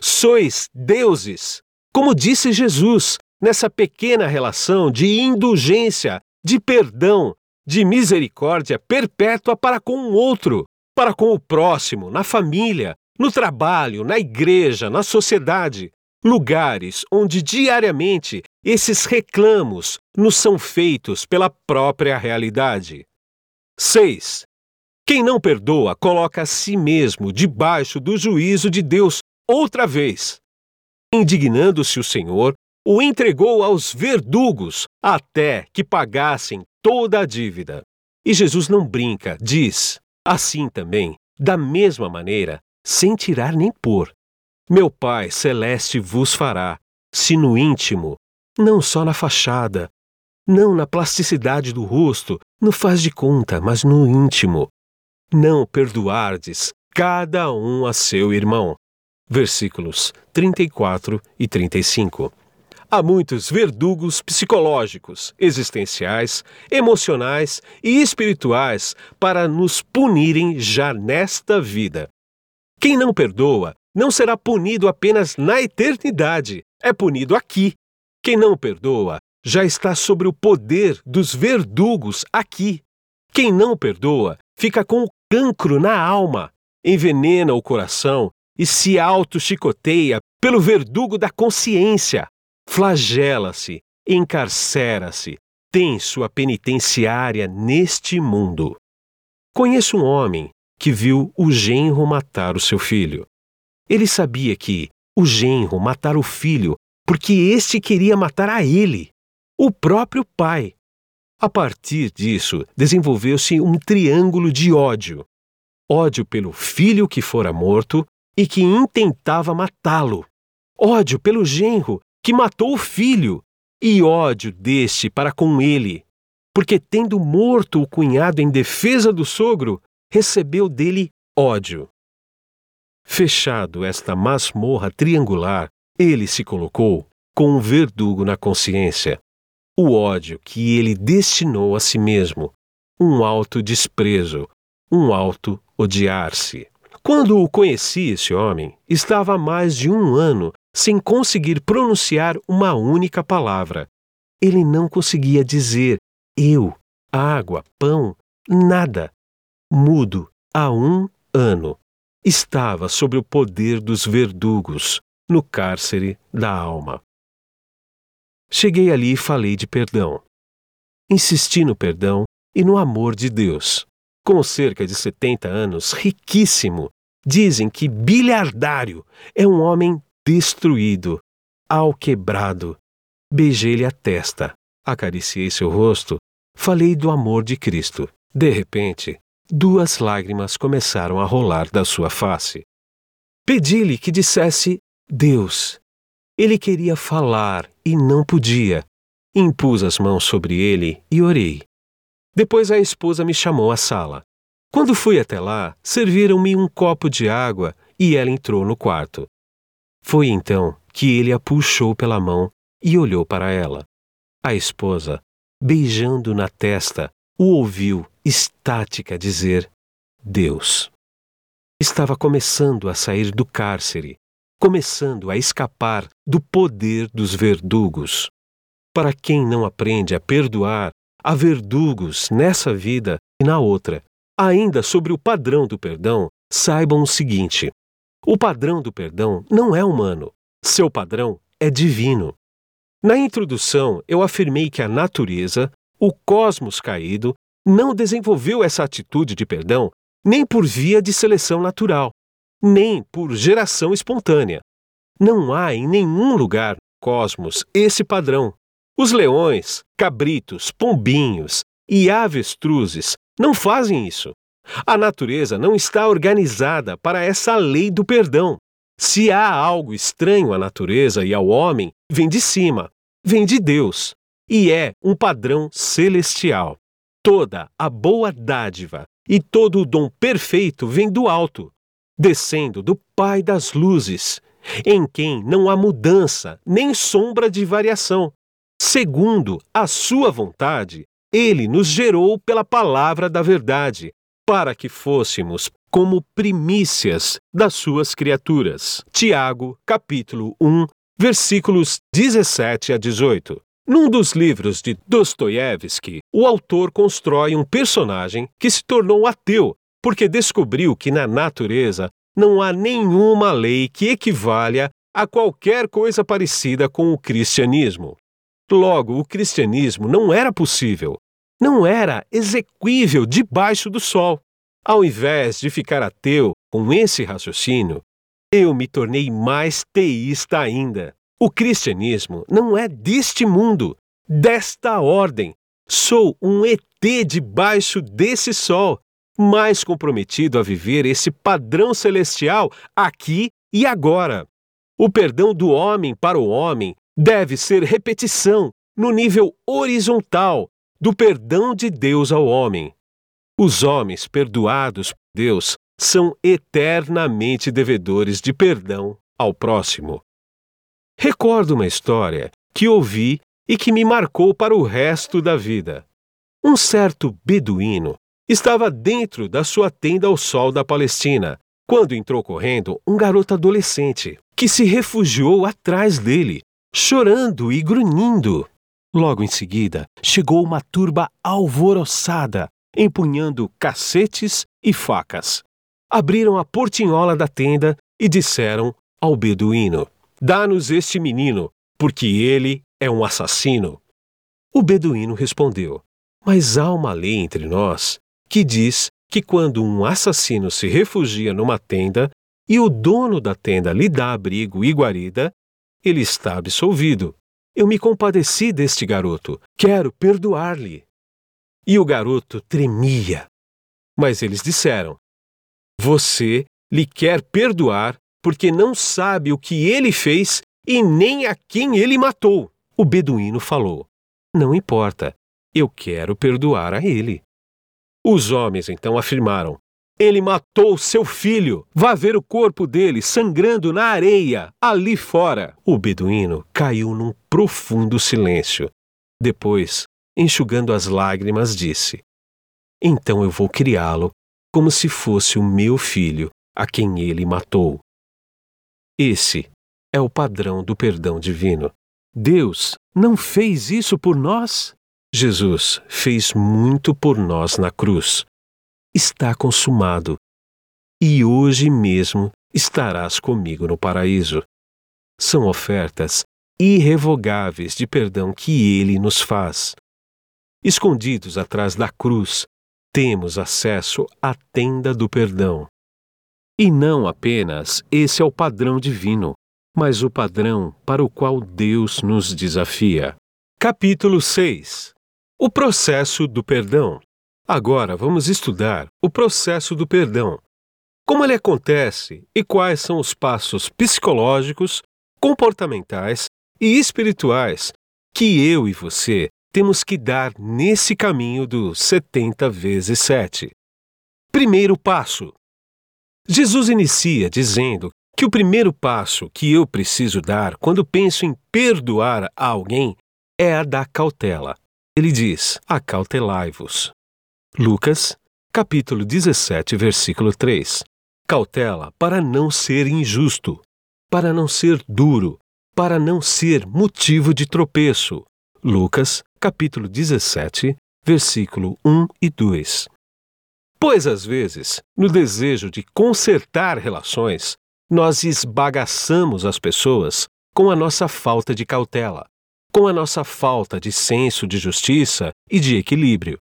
Sois deuses, como disse Jesus, nessa pequena relação de indulgência, de perdão, de misericórdia perpétua para com o outro, para com o próximo, na família, no trabalho, na igreja, na sociedade, lugares onde diariamente esses reclamos nos são feitos pela própria realidade. 6. Quem não perdoa coloca a si mesmo debaixo do juízo de Deus outra vez. Indignando-se o Senhor, o entregou aos verdugos até que pagassem toda a dívida. E Jesus não brinca, diz: assim também, da mesma maneira, sem tirar nem pôr. Meu Pai celeste vos fará, se no íntimo, não só na fachada, não na plasticidade do rosto, no faz de conta, mas no íntimo, não perdoardes cada um a seu irmão. Versículos 34 e 35. Há muitos verdugos psicológicos, existenciais, emocionais e espirituais para nos punirem já nesta vida. Quem não perdoa não será punido apenas na eternidade, é punido aqui. Quem não perdoa já está sobre o poder dos verdugos aqui. Quem não perdoa fica com o cancro na alma, envenena o coração e se auto-chicoteia pelo verdugo da consciência. Flagela-se, encarcera-se, tem sua penitenciária neste mundo. Conheço um homem que viu o genro matar o seu filho. Ele sabia que o genro matara o filho porque este queria matar a ele, o próprio pai. A partir disso, desenvolveu-se um triângulo de ódio: ódio pelo filho que fora morto e que intentava matá-lo, ódio pelo genro que matou o filho, e ódio deste para com ele, porque, tendo morto o cunhado em defesa do sogro, recebeu dele ódio. Fechado esta masmorra triangular, ele se colocou com um verdugo na consciência, o ódio que ele destinou a si mesmo, um alto desprezo, um alto odiar-se. Quando o conheci, esse homem estava há mais de um ano sem conseguir pronunciar uma única palavra. Ele não conseguia dizer eu, água, pão, nada. Mudo há um ano. Estava sob o poder dos verdugos, no cárcere da alma. Cheguei ali e falei de perdão. Insisti no perdão e no amor de Deus. Com cerca de 70 anos, riquíssimo, dizem que bilhardário é um homem destruído, alquebrado. Beijei-lhe a testa, acariciei seu rosto, falei do amor de Cristo. De repente, duas lágrimas começaram a rolar da sua face. Pedi-lhe que dissesse Deus, ele queria falar e não podia. Impus as mãos sobre ele e orei. Depois a esposa me chamou à sala. Quando fui até lá, serviram-me um copo de água e ela entrou no quarto. Foi então que ele a puxou pela mão e olhou para ela. A esposa, beijando na testa, o ouviu estática dizer: Deus. Estava começando a sair do cárcere começando a escapar do poder dos verdugos. Para quem não aprende a perdoar, há verdugos nessa vida e na outra. Ainda sobre o padrão do perdão, saibam o seguinte: o padrão do perdão não é humano, seu padrão é divino. Na introdução, eu afirmei que a natureza, o cosmos caído, não desenvolveu essa atitude de perdão nem por via de seleção natural, nem por geração espontânea. Não há em nenhum lugar cosmos esse padrão. Os leões, cabritos, pombinhos e avestruzes não fazem isso. A natureza não está organizada para essa lei do perdão. Se há algo estranho à natureza e ao homem, vem de cima, vem de Deus, e é um padrão celestial. Toda a boa dádiva e todo o dom perfeito vem do alto, descendo do Pai das luzes, em quem não há mudança nem sombra de variação. Segundo a sua vontade, ele nos gerou pela palavra da verdade, para que fôssemos como primícias das suas criaturas. Tiago, capítulo 1, versículos 17 a 18. Num dos livros de Dostoiévski, o autor constrói um personagem que se tornou ateu porque descobriu que na natureza não há nenhuma lei que equivalha a qualquer coisa parecida com o cristianismo. Logo, o cristianismo não era possível, não era exequível debaixo do sol. Ao invés de ficar ateu com esse raciocínio, eu me tornei mais teísta ainda. O cristianismo não é deste mundo, desta ordem. Sou um ET debaixo desse sol, mais comprometido a viver esse padrão celestial aqui e agora. O perdão do homem para o homem deve ser repetição no nível horizontal do perdão de Deus ao homem. Os homens perdoados por Deus são eternamente devedores de perdão ao próximo. Recordo uma história que ouvi e que me marcou para o resto da vida. Um certo beduíno estava dentro da sua tenda ao sol da Palestina quando entrou correndo um garoto adolescente que se refugiou atrás dele, chorando e grunhindo. Logo em seguida, chegou uma turba alvoroçada, empunhando cacetes e facas. Abriram a portinhola da tenda e disseram ao beduíno: Dá-nos este menino, porque ele é um assassino. O beduíno respondeu: Mas há uma lei entre nós que diz que quando um assassino se refugia numa tenda e o dono da tenda lhe dá abrigo e guarida, ele está absolvido. Eu me compadeci deste garoto, quero perdoar-lhe. E o garoto tremia. Mas eles disseram: Você lhe quer perdoar porque não sabe o que ele fez e nem a quem ele matou. O beduíno falou: Não importa, eu quero perdoar a ele. Os homens então afirmaram: Ele matou seu filho. Vá ver o corpo dele sangrando na areia, ali fora. O beduíno caiu num profundo silêncio. Depois, enxugando as lágrimas, disse: Então eu vou criá-lo como se fosse o meu filho, a quem ele matou. Esse é o padrão do perdão divino. Deus não fez isso por nós? Jesus fez muito por nós na cruz. Está consumado. E hoje mesmo estarás comigo no paraíso. São ofertas irrevogáveis de perdão que ele nos faz. Escondidos atrás da cruz, temos acesso à tenda do perdão. E não apenas esse é o padrão divino, mas o padrão para o qual Deus nos desafia. Capítulo 6 o processo do perdão. Agora vamos estudar o processo do perdão. Como ele acontece e quais são os passos psicológicos, comportamentais e espirituais que eu e você temos que dar nesse caminho do 70 vezes 7. Primeiro passo. Jesus inicia dizendo que o primeiro passo que eu preciso dar quando penso em perdoar a alguém é a da cautela. Ele diz: Acautelai-vos. Lucas, capítulo 17, versículo 3. Cautela para não ser injusto, para não ser duro, para não ser motivo de tropeço. Lucas, capítulo 17, versículo 1 e 2. Pois às vezes, no desejo de consertar relações, nós esbagaçamos as pessoas com a nossa falta de cautela com a nossa falta de senso de justiça e de equilíbrio.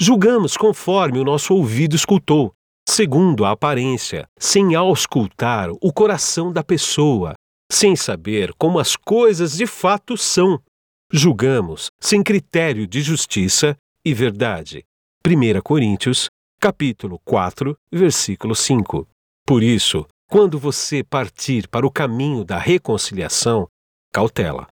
Julgamos conforme o nosso ouvido escutou, segundo a aparência, sem auscultar o coração da pessoa, sem saber como as coisas de fato são. Julgamos sem critério de justiça e verdade. 1 Coríntios, capítulo 4, versículo 5. Por isso, quando você partir para o caminho da reconciliação, cautela.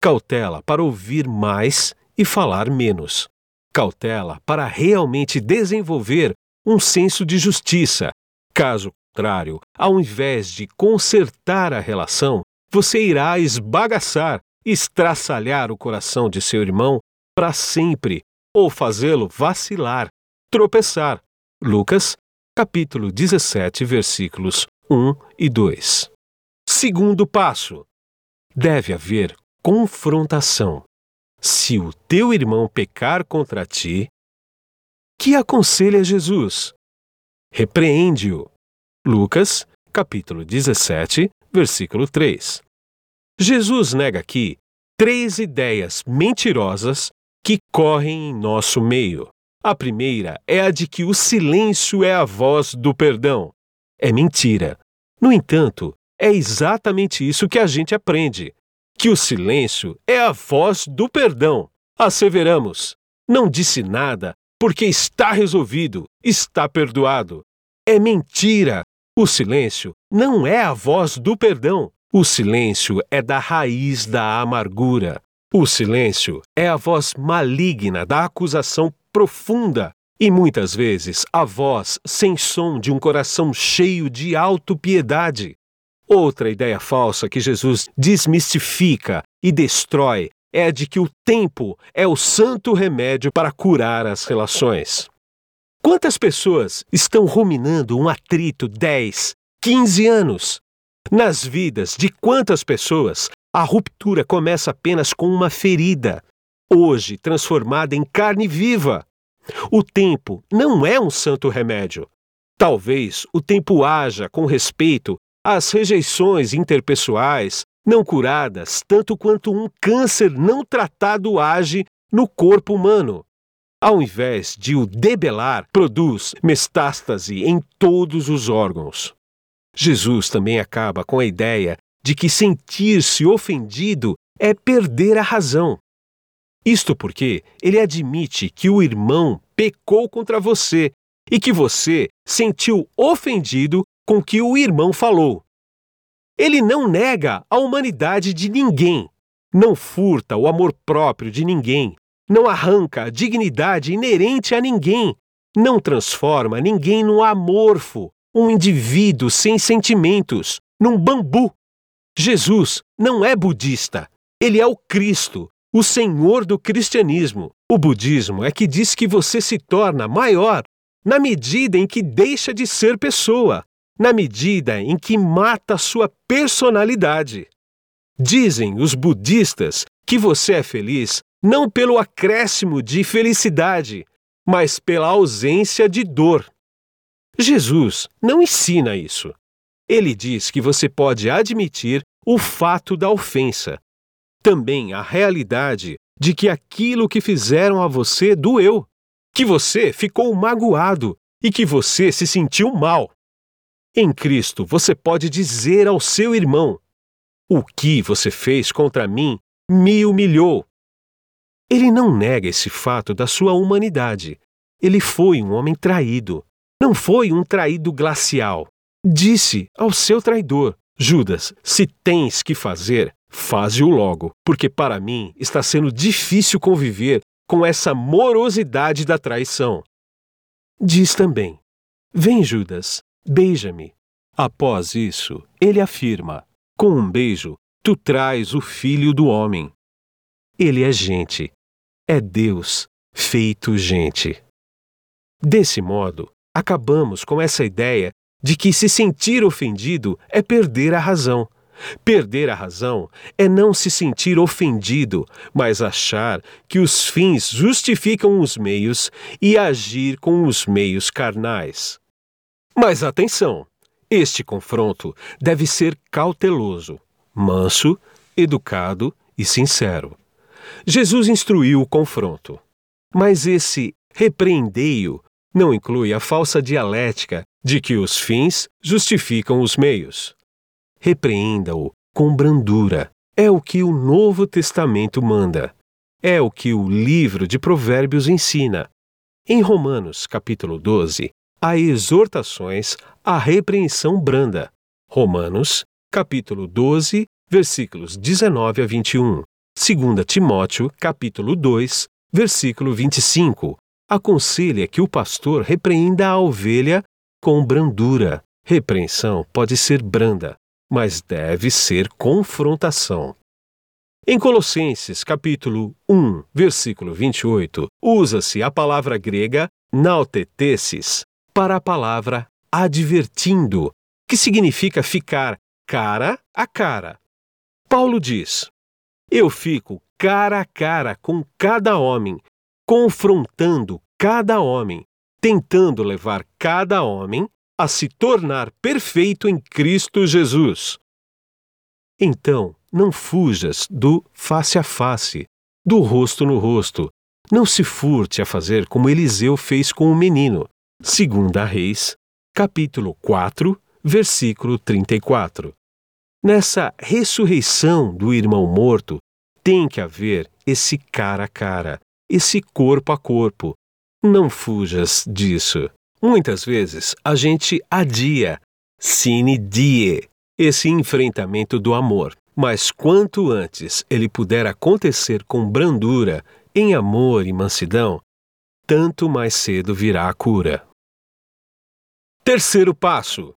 Cautela para ouvir mais e falar menos. Cautela para realmente desenvolver um senso de justiça. Caso contrário, ao invés de consertar a relação, você irá esbagaçar, estraçalhar o coração de seu irmão para sempre ou fazê-lo vacilar, tropeçar. Lucas, capítulo 17, versículos 1 e 2. Segundo passo: deve haver confrontação. Se o teu irmão pecar contra ti, que aconselha Jesus? Repreende-o. Lucas, capítulo 17, versículo 3. Jesus nega aqui três ideias mentirosas que correm em nosso meio. A primeira é a de que o silêncio é a voz do perdão. É mentira. No entanto, é exatamente isso que a gente aprende: que o silêncio é a voz do perdão. Asseveramos. Não disse nada porque está resolvido, está perdoado. É mentira. O silêncio não é a voz do perdão. O silêncio é da raiz da amargura. O silêncio é a voz maligna da acusação profunda e muitas vezes a voz sem som de um coração cheio de autopiedade. Outra ideia falsa que Jesus desmistifica e destrói é a de que o tempo é o santo remédio para curar as relações. Quantas pessoas estão ruminando um atrito 10, 15 anos? Nas vidas de quantas pessoas a ruptura começa apenas com uma ferida, hoje transformada em carne viva. O tempo não é um santo remédio. Talvez o tempo haja com respeito às rejeições interpessoais não curadas, tanto quanto um câncer não tratado age no corpo humano. Ao invés de o debelar, produz metástase em todos os órgãos. Jesus também acaba com a ideia de que sentir-se ofendido é perder a razão. Isto porque ele admite que o irmão pecou contra você e que você sentiu ofendido com o que o irmão falou. Ele não nega a humanidade de ninguém, não furta o amor próprio de ninguém, não arranca a dignidade inerente a ninguém, não transforma ninguém num amorfo, um indivíduo sem sentimentos, num bambu Jesus não é budista. Ele é o Cristo, o Senhor do cristianismo. O budismo é que diz que você se torna maior na medida em que deixa de ser pessoa, na medida em que mata sua personalidade. Dizem os budistas que você é feliz não pelo acréscimo de felicidade, mas pela ausência de dor. Jesus não ensina isso. Ele diz que você pode admitir o fato da ofensa, também a realidade de que aquilo que fizeram a você doeu, que você ficou magoado e que você se sentiu mal. Em Cristo, você pode dizer ao seu irmão: O que você fez contra mim me humilhou. Ele não nega esse fato da sua humanidade. Ele foi um homem traído. Não foi um traído glacial. Disse ao seu traidor: Judas, se tens que fazer, faze-o logo, porque para mim está sendo difícil conviver com essa morosidade da traição. Diz também: Vem, Judas, beija-me. Após isso, ele afirma: Com um beijo, tu traz o filho do homem. Ele é gente, é Deus feito gente. Desse modo, acabamos com essa ideia de que se sentir ofendido é perder a razão. Perder a razão é não se sentir ofendido, mas achar que os fins justificam os meios e agir com os meios carnais. Mas atenção! Este confronto deve ser cauteloso, manso, educado e sincero. Jesus instruiu o confronto. Mas esse repreendei-o não inclui a falsa dialética de que os fins justificam os meios. Repreenda-o com brandura. É o que o Novo Testamento manda. É o que o livro de Provérbios ensina. Em Romanos, capítulo 12, há exortações à repreensão branda. Romanos, capítulo 12, versículos 19 a 21. 2 Timóteo, capítulo 2, versículo 25, aconselha que o pastor repreenda a ovelha com brandura. Repreensão pode ser branda, mas deve ser confrontação. Em Colossenses, capítulo 1, versículo 28, usa-se a palavra grega nautetesis para a palavra advertindo, que significa ficar cara a cara. Paulo diz: Eu fico cara a cara com cada homem, confrontando cada homem, tentando levar cada homem a se tornar perfeito em Cristo Jesus. Então, não fujas do face a face, do rosto no rosto. Não se furte a fazer como Eliseu fez com o menino. Segunda Reis, capítulo 4, versículo 34. Nessa ressurreição do irmão morto, tem que haver esse cara a cara, esse corpo a corpo. Não fujas disso. Muitas vezes a gente adia, sine die, esse enfrentamento do amor. Mas quanto antes ele puder acontecer com brandura, em amor e mansidão, tanto mais cedo virá a cura. Terceiro passo: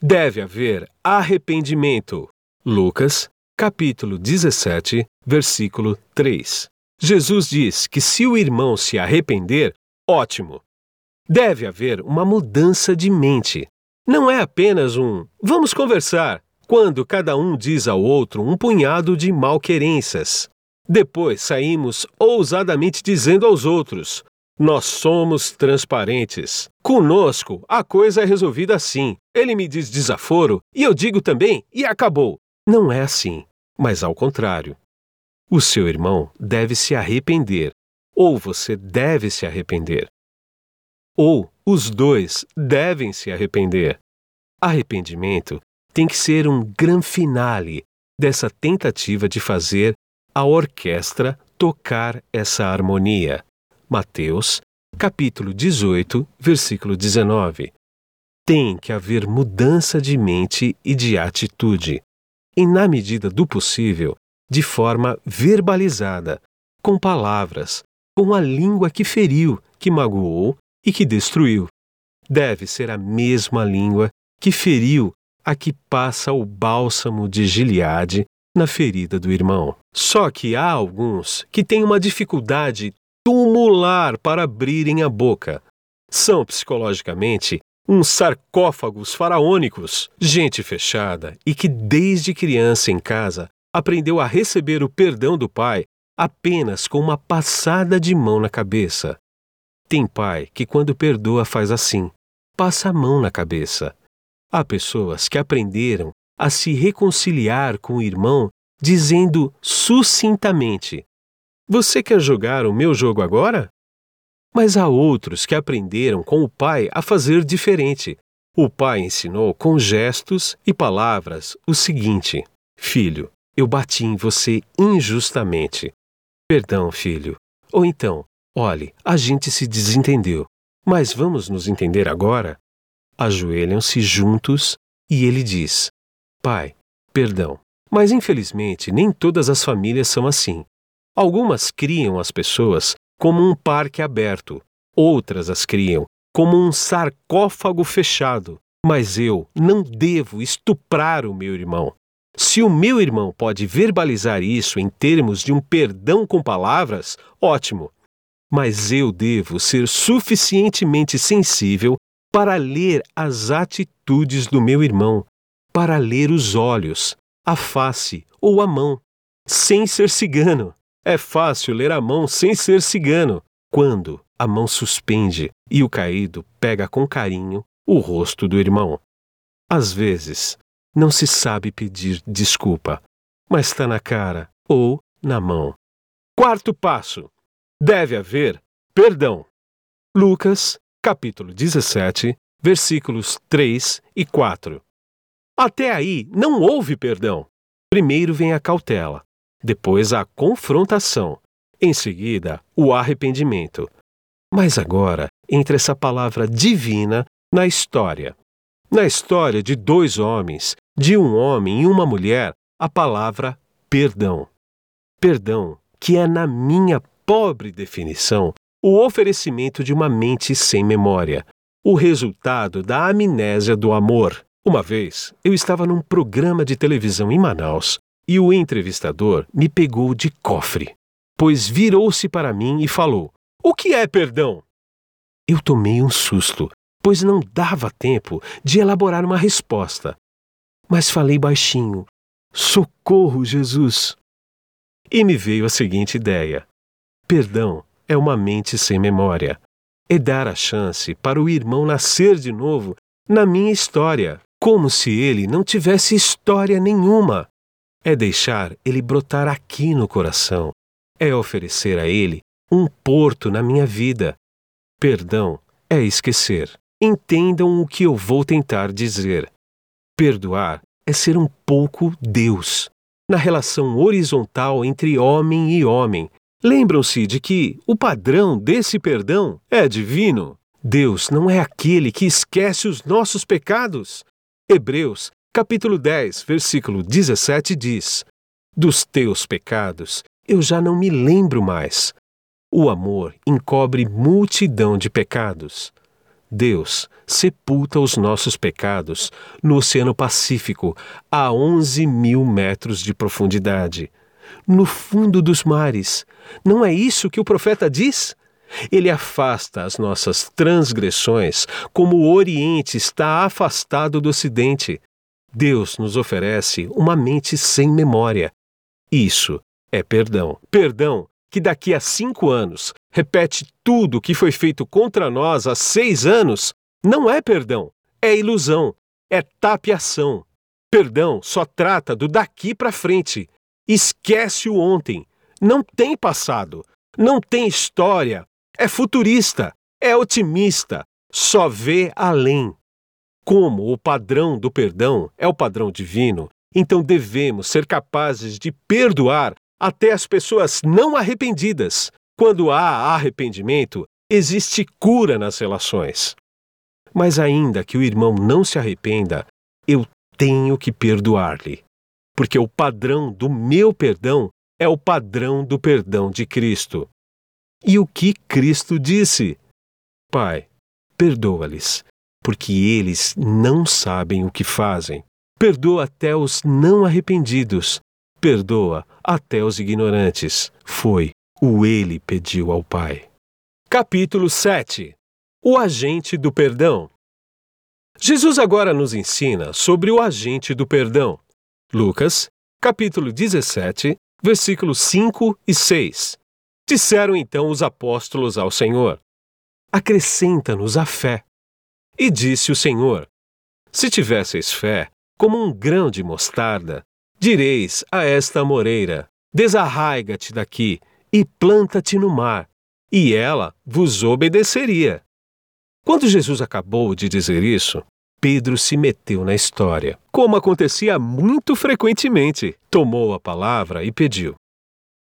deve haver arrependimento. Lucas, capítulo 17, versículo 3. Jesus diz que se o irmão se arrepender, ótimo, Deve haver uma mudança de mente. Não é apenas um vamos conversar, quando cada um diz ao outro um punhado de malquerenças. Depois saímos ousadamente dizendo aos outros: Nós somos transparentes. Conosco, a coisa é resolvida assim. Ele me diz desaforo e eu digo também e acabou. Não é assim, mas ao contrário. O seu irmão deve se arrepender, ou você deve se arrepender ou os dois devem se arrepender. Arrependimento tem que ser um gran finale dessa tentativa de fazer a orquestra tocar essa harmonia. Mateus, capítulo 18, versículo 19. Tem que haver mudança de mente e de atitude, e na medida do possível, de forma verbalizada, com palavras, com a língua que feriu, que magoou e que destruiu. Deve ser a mesma língua que feriu a que passa o bálsamo de Gileade na ferida do irmão. Só que há alguns que têm uma dificuldade tumular para abrirem a boca. São psicologicamente uns sarcófagos faraônicos, gente fechada e que desde criança em casa aprendeu a receber o perdão do pai apenas com uma passada de mão na cabeça. Tem pai que, quando perdoa, faz assim: passa a mão na cabeça. Há pessoas que aprenderam a se reconciliar com o irmão dizendo sucintamente: Você quer jogar o meu jogo agora? Mas há outros que aprenderam com o pai a fazer diferente. O pai ensinou com gestos e palavras o seguinte: Filho, eu bati em você injustamente. Perdão, filho. Ou então, Olhe, a gente se desentendeu, mas vamos nos entender agora? Ajoelham-se juntos e ele diz: Pai, perdão. Mas infelizmente nem todas as famílias são assim. Algumas criam as pessoas como um parque aberto, outras as criam como um sarcófago fechado. Mas eu não devo estuprar o meu irmão. Se o meu irmão pode verbalizar isso em termos de um perdão com palavras, ótimo mas eu devo ser suficientemente sensível para ler as atitudes do meu irmão, para ler os olhos, a face ou a mão, sem ser cigano. É fácil ler a mão sem ser cigano, quando a mão suspende e o caído pega com carinho o rosto do irmão. Às vezes, não se sabe pedir desculpa, mas está na cara ou na mão. Quarto passo: deve haver perdão. Lucas, capítulo 17, versículos 3 e 4. Até aí não houve perdão. Primeiro vem a cautela, depois a confrontação, em seguida o arrependimento. Mas agora entra essa palavra divina na história. Na história de dois homens, de um homem e uma mulher, a palavra perdão. Perdão, que é, na minha pobre definição, o oferecimento de uma mente sem memória, o resultado da amnésia do amor. Uma vez, eu estava num programa de televisão em Manaus e o entrevistador me pegou de cofre, pois virou-se para mim e falou: O que é perdão? Eu tomei um susto, pois não dava tempo de elaborar uma resposta. Mas falei baixinho: Socorro, Jesus! E me veio a seguinte ideia: Perdão é uma mente sem memória. É dar a chance para o irmão nascer de novo na minha história, como se ele não tivesse história nenhuma. É deixar ele brotar aqui no coração. É oferecer a ele um porto na minha vida. Perdão é esquecer. Entendam o que eu vou tentar dizer. Perdoar é ser um pouco Deus, na relação horizontal entre homem e homem. Lembram-se de que o padrão desse perdão é divino. Deus não é aquele que esquece os nossos pecados. Hebreus, capítulo 10, versículo 17 diz: Dos teus pecados eu já não me lembro mais. O amor encobre multidão de pecados. Deus sepulta os nossos pecados no Oceano Pacífico, a 11 mil metros de profundidade, no fundo dos mares. Não é isso que o profeta diz? Ele afasta as nossas transgressões, como o Oriente está afastado do Ocidente. Deus nos oferece uma mente sem memória. Isso é perdão. Perdão que daqui a cinco anos repete tudo o que foi feito contra nós há seis anos, não é perdão, é ilusão, é tapiação. Perdão só trata do daqui para frente. Esquece o ontem. Não tem passado, não tem história, é futurista, é otimista, só vê além. Como o padrão do perdão é o padrão divino, então devemos ser capazes de perdoar até as pessoas não arrependidas. Quando há arrependimento, existe cura nas relações. Mas ainda que o irmão não se arrependa, eu tenho que perdoar-lhe, porque o padrão do meu perdão é o padrão do perdão de Cristo. E o que Cristo disse? Pai, perdoa-lhes, porque eles não sabem o que fazem. Perdoa até os não arrependidos, perdoa até os ignorantes. Foi o ele pediu ao Pai. Capítulo 7 O agente do perdão. Jesus agora nos ensina sobre o agente do perdão. Lucas, capítulo 17, versículos 5 e 6. Disseram então os apóstolos ao Senhor: Acrescenta-nos a fé. E disse o Senhor: Se tivesseis fé, como um grão de mostarda, Direis a esta moreira: Desarraiga-te daqui e planta-te no mar, e ela vos obedeceria. Quando Jesus acabou de dizer isso, Pedro se meteu na história, como acontecia muito frequentemente. Tomou a palavra e pediu: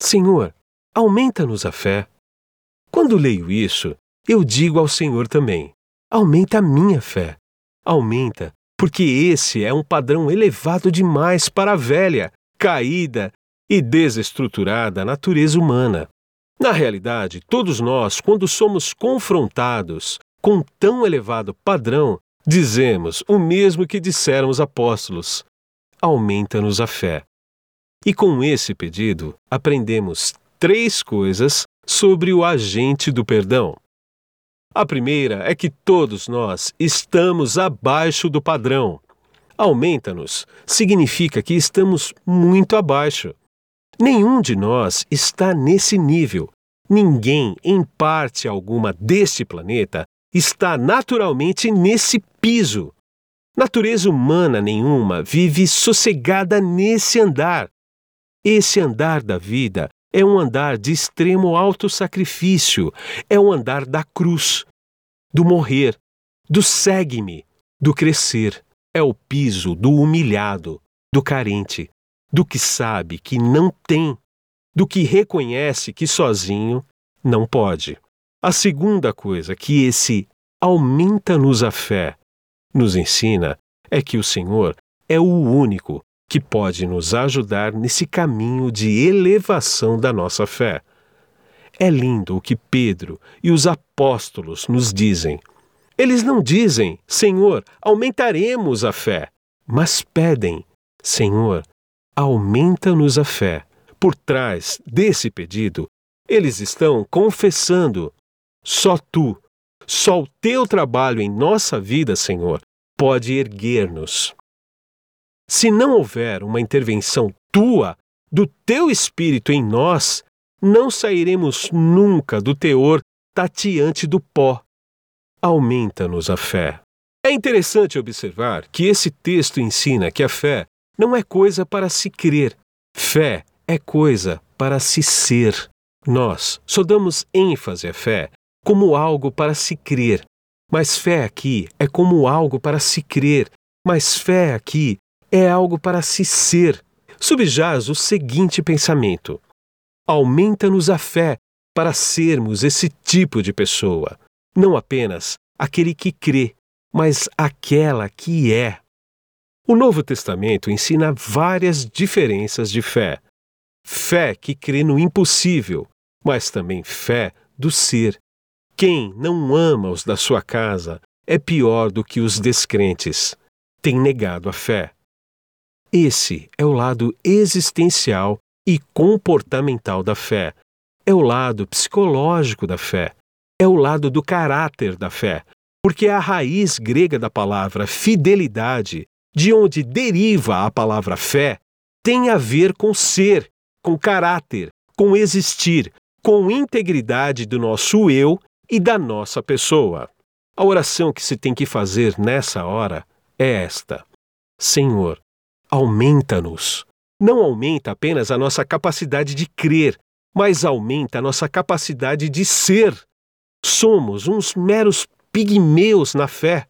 Senhor, aumenta-nos a fé. Quando leio isso, eu digo ao Senhor também: aumenta a minha fé. Aumenta porque esse é um padrão elevado demais para a velha, caída e desestruturada natureza humana. Na realidade, todos nós, quando somos confrontados com tão elevado padrão, dizemos o mesmo que disseram os apóstolos: aumenta-nos a fé. E com esse pedido, aprendemos três coisas sobre o agente do perdão. A primeira é que todos nós estamos abaixo do padrão. Aumenta-nos significa que estamos muito abaixo. Nenhum de nós está nesse nível. Ninguém, em parte alguma deste planeta, está naturalmente nesse piso. Natureza humana nenhuma vive sossegada nesse andar. Esse andar da vida é um andar de extremo autossacrifício, é um andar da cruz, do morrer, do segue-me, do crescer. É o piso do humilhado, do carente, do que sabe que não tem, do que reconhece que sozinho não pode. A segunda coisa que esse aumenta-nos a fé nos ensina é que o Senhor é o único que pode nos ajudar nesse caminho de elevação da nossa fé. É lindo o que Pedro e os apóstolos nos dizem. Eles não dizem, Senhor, aumentaremos a fé, mas pedem, Senhor, aumenta-nos a fé. Por trás desse pedido, eles estão confessando: só tu, só o teu trabalho em nossa vida, Senhor, pode erguer-nos. Se não houver uma intervenção tua, do teu espírito em nós, não sairemos nunca do teor tateante do pó. Aumenta-nos a fé. É interessante observar que esse texto ensina que a fé não é coisa para se crer, fé é coisa para se ser. Nós só damos ênfase à fé como algo para se crer, mas fé aqui é como algo para se crer, mas fé aqui é algo para se ser. Subjaz o seguinte pensamento: aumenta-nos a fé para sermos esse tipo de pessoa, não apenas aquele que crê, mas aquela que é. O Novo Testamento ensina várias diferenças de fé. Fé que crê no impossível, mas também fé do ser. Quem não ama os da sua casa é pior do que os descrentes. Tem negado a fé. Esse é o lado existencial e comportamental da fé. É o lado psicológico da fé. É o lado do caráter da fé. Porque a raiz grega da palavra fidelidade, de onde deriva a palavra fé, tem a ver com ser, com caráter, com existir, com integridade do nosso eu e da nossa pessoa. A oração que se tem que fazer nessa hora é esta: Senhor, aumenta-nos. Não aumenta apenas a nossa capacidade de crer, mas aumenta a nossa capacidade de ser. Somos uns meros pigmeus na fé.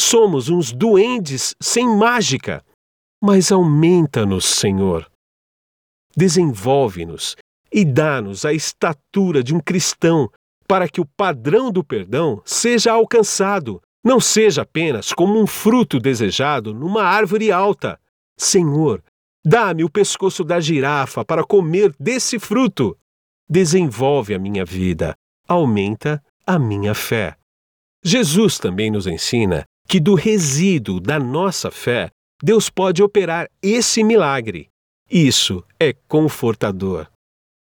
Somos uns duendes sem mágica. Mas aumenta-nos, Senhor. Desenvolve-nos e dá-nos a estatura de um cristão, para que o padrão do perdão seja alcançado, não seja apenas como um fruto desejado numa árvore alta, Senhor, dá-me o pescoço da girafa para comer desse fruto. Desenvolve a minha vida, aumenta a minha fé. Jesus também nos ensina que do resíduo da nossa fé, Deus pode operar esse milagre. Isso é confortador.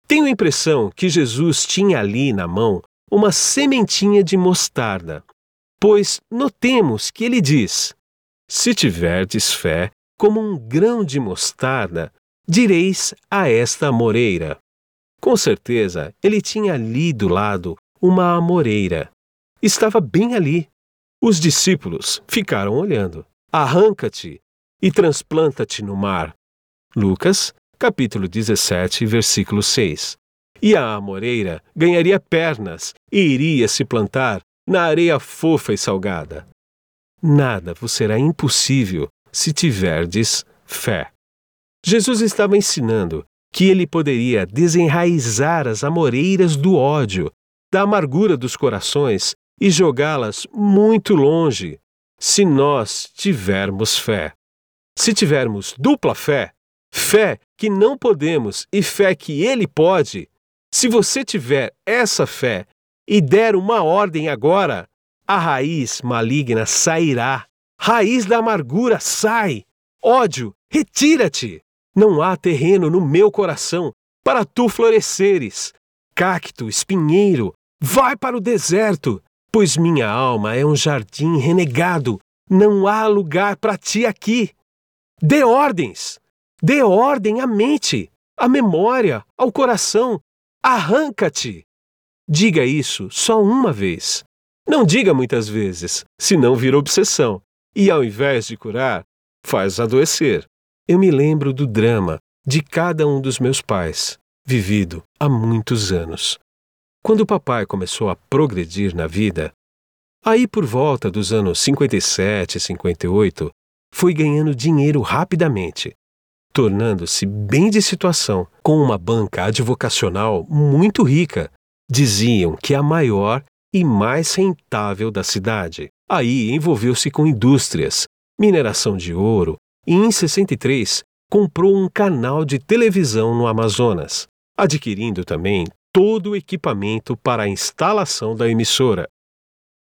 Tenho a impressão que Jesus tinha ali na mão uma sementinha de mostarda, pois notemos que ele diz: Se tiverdes fé, como um grão de mostarda, direis a esta amoreira. Com certeza, ele tinha ali do lado uma amoreira. Estava bem ali. Os discípulos ficaram olhando. Arranca-te e transplanta-te no mar. Lucas, capítulo 17, versículo 6. E a amoreira ganharia pernas e iria se plantar na areia fofa e salgada. Nada vos será impossível se tiverdes fé. Jesus estava ensinando que ele poderia desenraizar as amoreiras do ódio, da amargura dos corações e jogá-las muito longe, se nós tivermos fé. Se tivermos dupla fé, fé que não podemos e fé que ele pode, se você tiver essa fé e der uma ordem agora, a raiz maligna sairá Raiz da amargura, sai! Ódio, retira-te! Não há terreno no meu coração para tu floresceres. Cacto, espinheiro, vai para o deserto, pois minha alma é um jardim renegado. Não há lugar para ti aqui. Dê ordens! Dê ordem à mente, à memória, ao coração. Arranca-te! Diga isso só uma vez. Não diga muitas vezes, senão vira obsessão e, ao invés de curar, faz adoecer. Eu me lembro do drama de cada um dos meus pais, vivido há muitos anos. Quando o papai começou a progredir na vida, aí por volta dos anos 57 e 58, foi ganhando dinheiro rapidamente, tornando-se bem de situação, com uma banca advocacional muito rica, Diziam que a maior e mais rentável da cidade. Aí envolveu-se com indústrias, mineração de ouro e, em 63, comprou um canal de televisão no Amazonas, adquirindo também todo o equipamento para a instalação da emissora.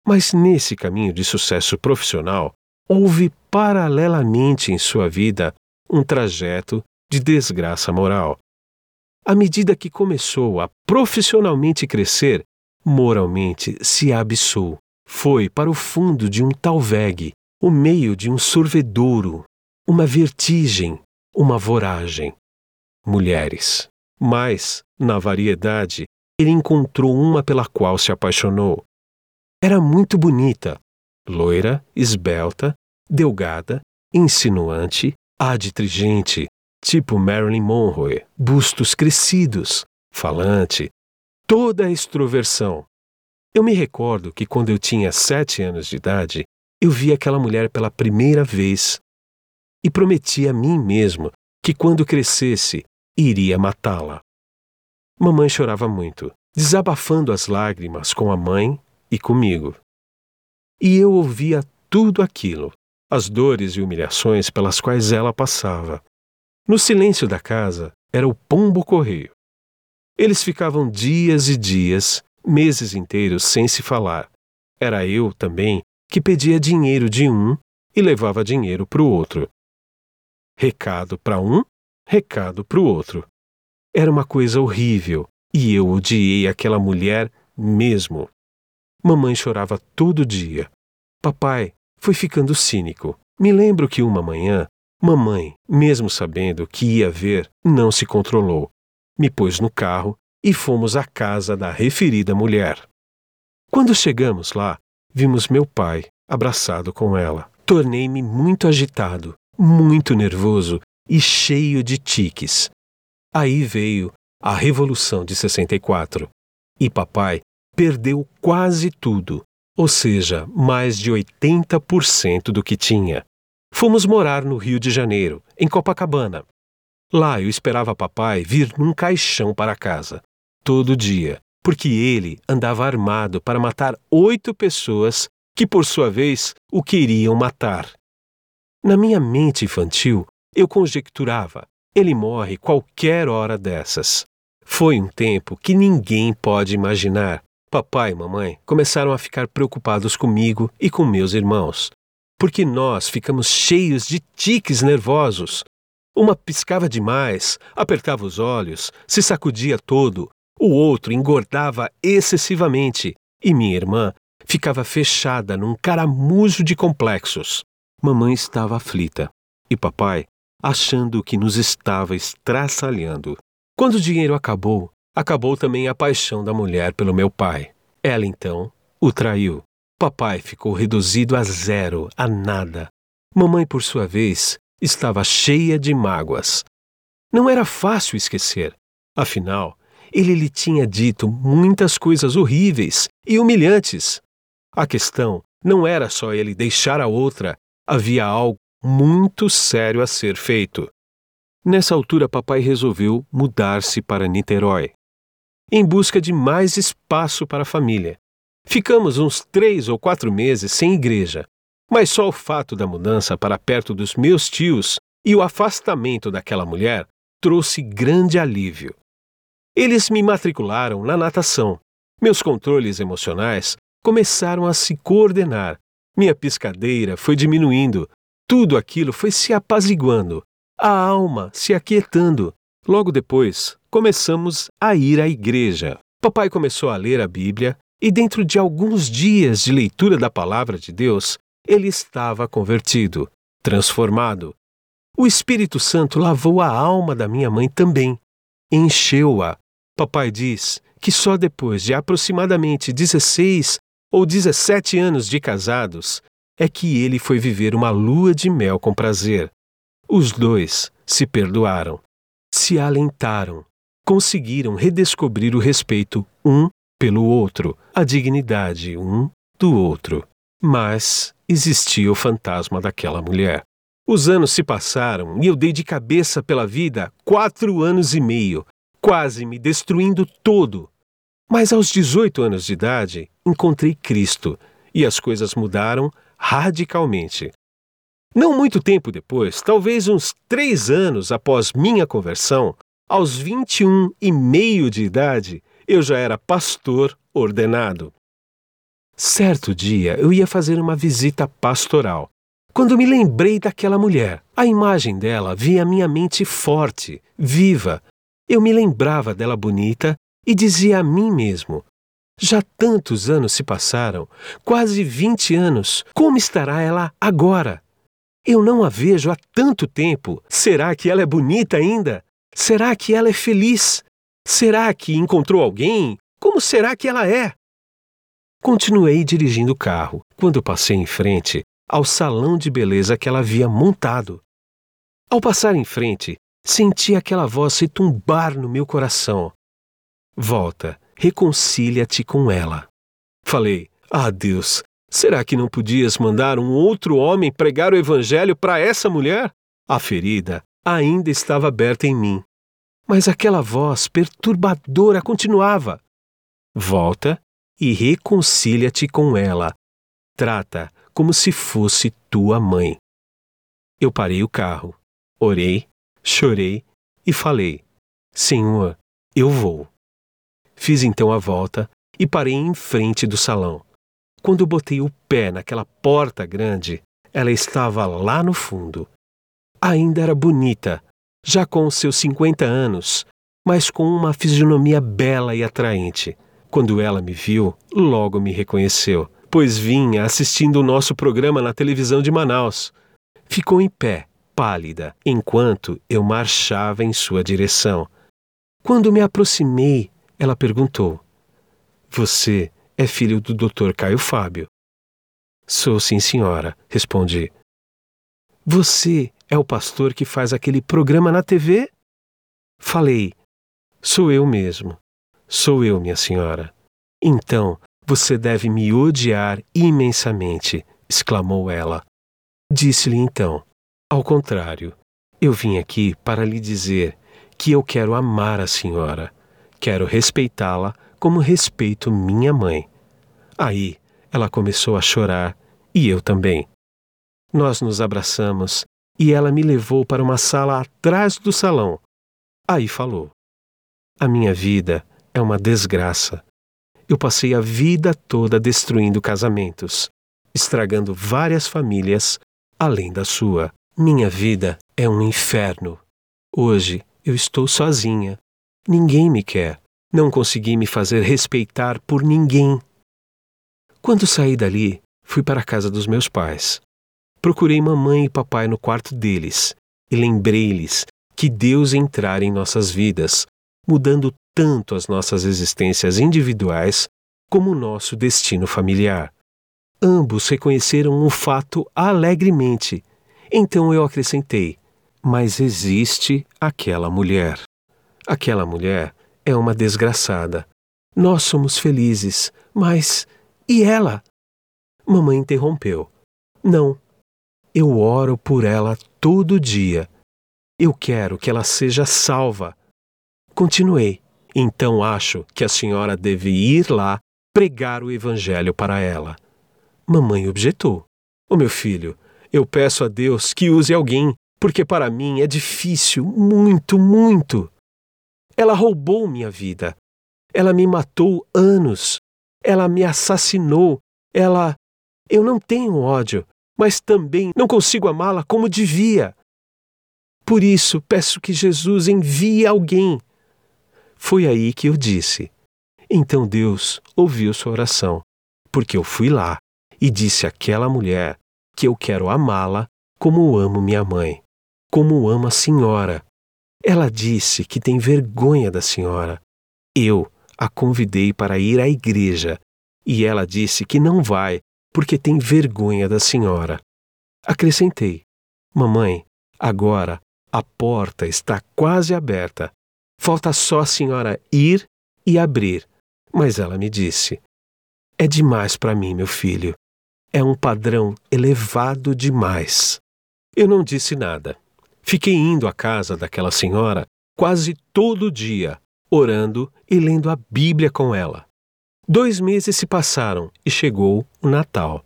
Mas nesse caminho de sucesso profissional, houve paralelamente em sua vida um trajeto de desgraça moral. À medida que começou a profissionalmente crescer, moralmente se abissou. Foi para o fundo de um talvegue, o meio de um sorvedouro, uma vertigem, uma voragem. Mulheres. Mas, na variedade, ele encontrou uma pela qual se apaixonou. Era muito bonita, loira, esbelta, delgada, insinuante, adtrigente, tipo Marilyn Monroe, bustos crescidos, falante, toda a extroversão. Eu me recordo que quando eu tinha sete anos de idade, eu vi aquela mulher pela primeira vez e prometi a mim mesmo que quando crescesse iria matá-la. Mamãe chorava muito, desabafando as lágrimas com a mãe e comigo. E eu ouvia tudo aquilo, as dores e humilhações pelas quais ela passava. No silêncio da casa era o pombo correio. Eles ficavam dias e dias, meses inteiros sem se falar. Era eu também que pedia dinheiro de um e levava dinheiro para o outro. Recado para um, recado para o outro. Era uma coisa horrível e eu odiei aquela mulher mesmo. Mamãe chorava todo dia. Papai foi ficando cínico. Me lembro que uma manhã, mamãe, mesmo sabendo que ia ver, não se controlou. Me pôs no carro e fomos à casa da referida mulher. Quando chegamos lá, vimos meu pai abraçado com ela. Tornei-me muito agitado, muito nervoso e cheio de tiques. Aí veio a Revolução de 64 e papai perdeu quase tudo, ou seja, mais de 80% do que tinha. Fomos morar no Rio de Janeiro, em Copacabana. Lá eu esperava papai vir num caixão para casa, todo dia, porque ele andava armado para matar oito pessoas que, por sua vez, o queriam matar. Na minha mente infantil, eu conjecturava: ele morre qualquer hora dessas. Foi um tempo que ninguém pode imaginar. Papai e mamãe começaram a ficar preocupados comigo e com meus irmãos, porque nós ficamos cheios de tiques nervosos. Uma piscava demais, apertava os olhos, se sacudia todo, o outro engordava excessivamente e minha irmã ficava fechada num caramujo de complexos. Mamãe estava aflita e papai achando que nos estava estraçalhando. Quando o dinheiro acabou, acabou também a paixão da mulher pelo meu pai. Ela então o traiu. Papai ficou reduzido a zero, a nada. Mamãe, por sua vez, estava cheia de mágoas. Não era fácil esquecer. Afinal, ele lhe tinha dito muitas coisas horríveis e humilhantes. A questão não era só ele deixar a outra, havia algo muito sério a ser feito. Nessa altura, papai resolveu mudar-se para Niterói, em busca de mais espaço para a família. Ficamos uns três ou quatro meses sem igreja, mas só o fato da mudança para perto dos meus tios e o afastamento daquela mulher trouxe grande alívio. Eles me matricularam na natação. Meus controles emocionais começaram a se coordenar. Minha piscadeira foi diminuindo. Tudo aquilo foi se apaziguando a alma se aquietando. Logo depois, começamos a ir à igreja. Papai começou a ler a Bíblia e, dentro de alguns dias de leitura da palavra de Deus, ele estava convertido, transformado. O Espírito Santo lavou a alma da minha mãe também, encheu-a. Papai diz que só depois de aproximadamente 16 ou 17 anos de casados é que ele foi viver uma lua de mel com prazer. Os dois se perdoaram, se alentaram, conseguiram redescobrir o respeito um pelo outro, a dignidade um do outro. Mas existia o fantasma daquela mulher. Os anos se passaram e eu dei de cabeça pela vida quatro anos e meio, quase me destruindo todo. Mas aos 18 anos de idade, encontrei Cristo e as coisas mudaram radicalmente. Não muito tempo depois, talvez uns três anos após minha conversão, aos 21 e meio de idade, eu já era pastor ordenado. Certo dia eu ia fazer uma visita pastoral. Quando me lembrei daquela mulher, a imagem dela via minha mente forte, viva. Eu me lembrava dela bonita e dizia a mim mesmo: já tantos anos se passaram, quase 20 anos, como estará ela agora? Eu não a vejo há tanto tempo. Será que ela é bonita ainda? Será que ela é feliz? Será que encontrou alguém? Como será que ela é? Continuei dirigindo o carro quando passei em frente ao salão de beleza que ela havia montado. Ao passar em frente, senti aquela voz se tumbar no meu coração. Volta, reconcilia-te com ela. Falei: Ah, Deus, será que não podias mandar um outro homem pregar o evangelho para essa mulher? A ferida ainda estava aberta em mim. Mas aquela voz perturbadora continuava: Volta e reconcilia-te com ela. Trata como se fosse tua mãe. Eu parei o carro, orei, chorei e falei: Senhor, eu vou. Fiz então a volta e parei em frente do salão. Quando botei o pé naquela porta grande, ela estava lá no fundo. Ainda era bonita, já com seus 50 anos, mas com uma fisionomia bela e atraente. Quando ela me viu, logo me reconheceu, pois vinha assistindo o nosso programa na televisão de Manaus. Ficou em pé, pálida, enquanto eu marchava em sua direção. Quando me aproximei, ela perguntou: Você é filho do Dr. Caio Fábio? Sou sim, senhora, respondi. Você é o pastor que faz aquele programa na TV? Falei: Sou eu mesmo. Sou eu, minha senhora. Então, você deve me odiar imensamente, exclamou ela. Disse-lhe então: Ao contrário, eu vim aqui para lhe dizer que eu quero amar a senhora. Quero respeitá-la como respeito minha mãe. Aí ela começou a chorar e eu também. Nós nos abraçamos e ela me levou para uma sala atrás do salão. Aí falou: A minha vida é uma desgraça. Eu passei a vida toda destruindo casamentos, estragando várias famílias, além da sua. Minha vida é um inferno. Hoje eu estou sozinha. Ninguém me quer. Não consegui me fazer respeitar por ninguém. Quando saí dali, fui para a casa dos meus pais. Procurei mamãe e papai no quarto deles e lembrei-lhes que Deus entrara em nossas vidas, mudando tanto as nossas existências individuais como o nosso destino familiar. Ambos reconheceram o fato alegremente. Então eu acrescentei: Mas existe aquela mulher. Aquela mulher é uma desgraçada. Nós somos felizes, mas e ela? Mamãe interrompeu. Não, eu oro por ela todo dia. Eu quero que ela seja salva. Continuei. Então acho que a senhora deve ir lá pregar o evangelho para ela. Mamãe objetou. Ô oh, meu filho, eu peço a Deus que use alguém, porque para mim é difícil, muito, muito. Ela roubou minha vida. Ela me matou anos. Ela me assassinou. Ela. Eu não tenho ódio, mas também não consigo amá-la como devia. Por isso peço que Jesus envie alguém. Foi aí que eu disse. Então Deus ouviu sua oração, porque eu fui lá e disse àquela mulher que eu quero amá-la como amo minha mãe, como amo a senhora. Ela disse que tem vergonha da senhora. Eu a convidei para ir à igreja e ela disse que não vai porque tem vergonha da senhora. Acrescentei: Mamãe, agora a porta está quase aberta. Falta só a senhora ir e abrir. Mas ela me disse: É demais para mim, meu filho. É um padrão elevado demais. Eu não disse nada. Fiquei indo à casa daquela senhora quase todo dia, orando e lendo a Bíblia com ela. Dois meses se passaram e chegou o Natal.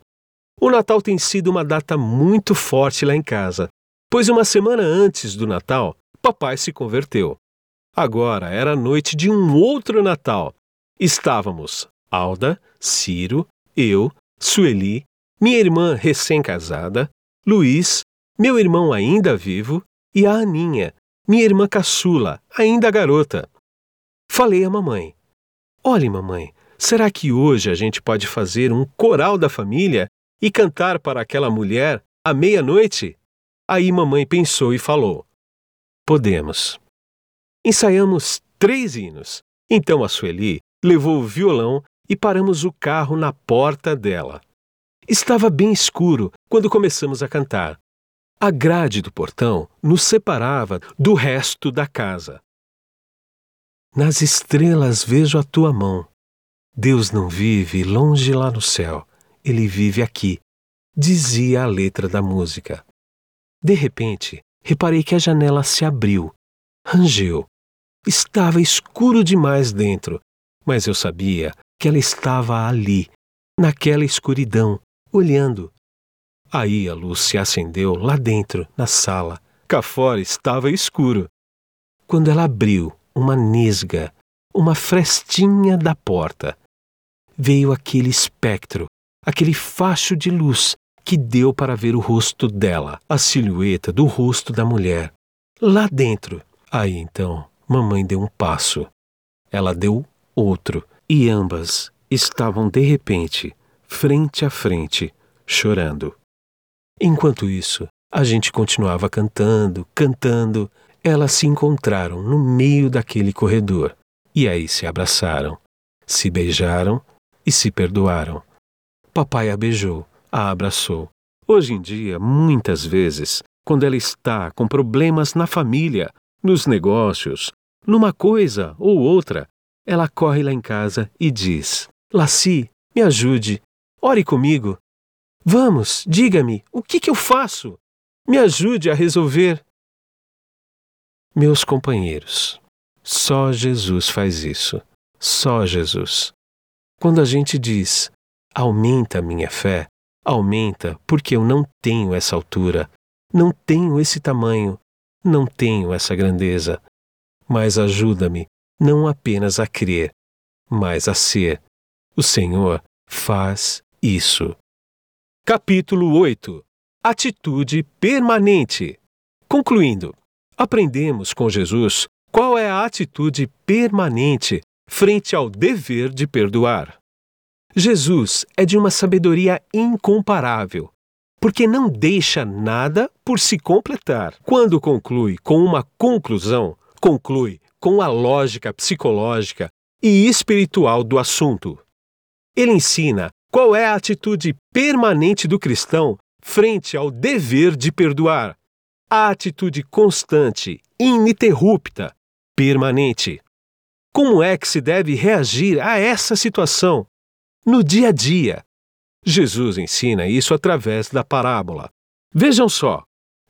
O Natal tem sido uma data muito forte lá em casa, pois uma semana antes do Natal, papai se converteu. Agora era a noite de um outro Natal. Estávamos Alda, Ciro, eu, Sueli, minha irmã recém-casada, Luiz, meu irmão ainda vivo e a Aninha, minha irmã caçula, ainda garota. Falei à mamãe: Olhe, mamãe, será que hoje a gente pode fazer um coral da família e cantar para aquela mulher à meia-noite? Aí mamãe pensou e falou: Podemos. Ensaiamos três hinos. Então a Sueli levou o violão e paramos o carro na porta dela. Estava bem escuro quando começamos a cantar. A grade do portão nos separava do resto da casa. Nas estrelas vejo a tua mão. Deus não vive longe lá no céu, ele vive aqui, dizia a letra da música. De repente, reparei que a janela se abriu, rangeu. Estava escuro demais dentro, mas eu sabia que ela estava ali, naquela escuridão, olhando. Aí a luz se acendeu lá dentro, na sala. Cá fora estava escuro. Quando ela abriu uma nesga, uma frestinha da porta, veio aquele espectro, aquele facho de luz que deu para ver o rosto dela, a silhueta do rosto da mulher. Lá dentro. Aí então, mamãe deu um passo. Ela deu outro, e ambas estavam de repente, frente a frente, chorando. Enquanto isso, a gente continuava cantando, cantando. Elas se encontraram no meio daquele corredor e aí se abraçaram, se beijaram e se perdoaram. Papai a beijou, a abraçou. Hoje em dia, muitas vezes, quando ela está com problemas na família, nos negócios, numa coisa ou outra, ela corre lá em casa e diz: Laci, me ajude, ore comigo. Vamos, diga-me, o que, que eu faço? Me ajude a resolver. Meus companheiros, só Jesus faz isso. Só Jesus. Quando a gente diz, aumenta a minha fé, aumenta porque eu não tenho essa altura, não tenho esse tamanho, não tenho essa grandeza. Mas ajuda-me não apenas a crer, mas a ser. O Senhor faz isso. Capítulo 8 Atitude permanente. Concluindo, aprendemos com Jesus qual é a atitude permanente frente ao dever de perdoar. Jesus é de uma sabedoria incomparável, porque não deixa nada por se completar. Quando conclui com uma conclusão, conclui com a lógica psicológica e espiritual do assunto. Ele ensina qual é a atitude permanente do cristão frente ao dever de perdoar. A atitude constante, ininterrupta, permanente. Como é que se deve reagir a essa situação? No dia a dia. Jesus ensina isso através da parábola. Vejam só: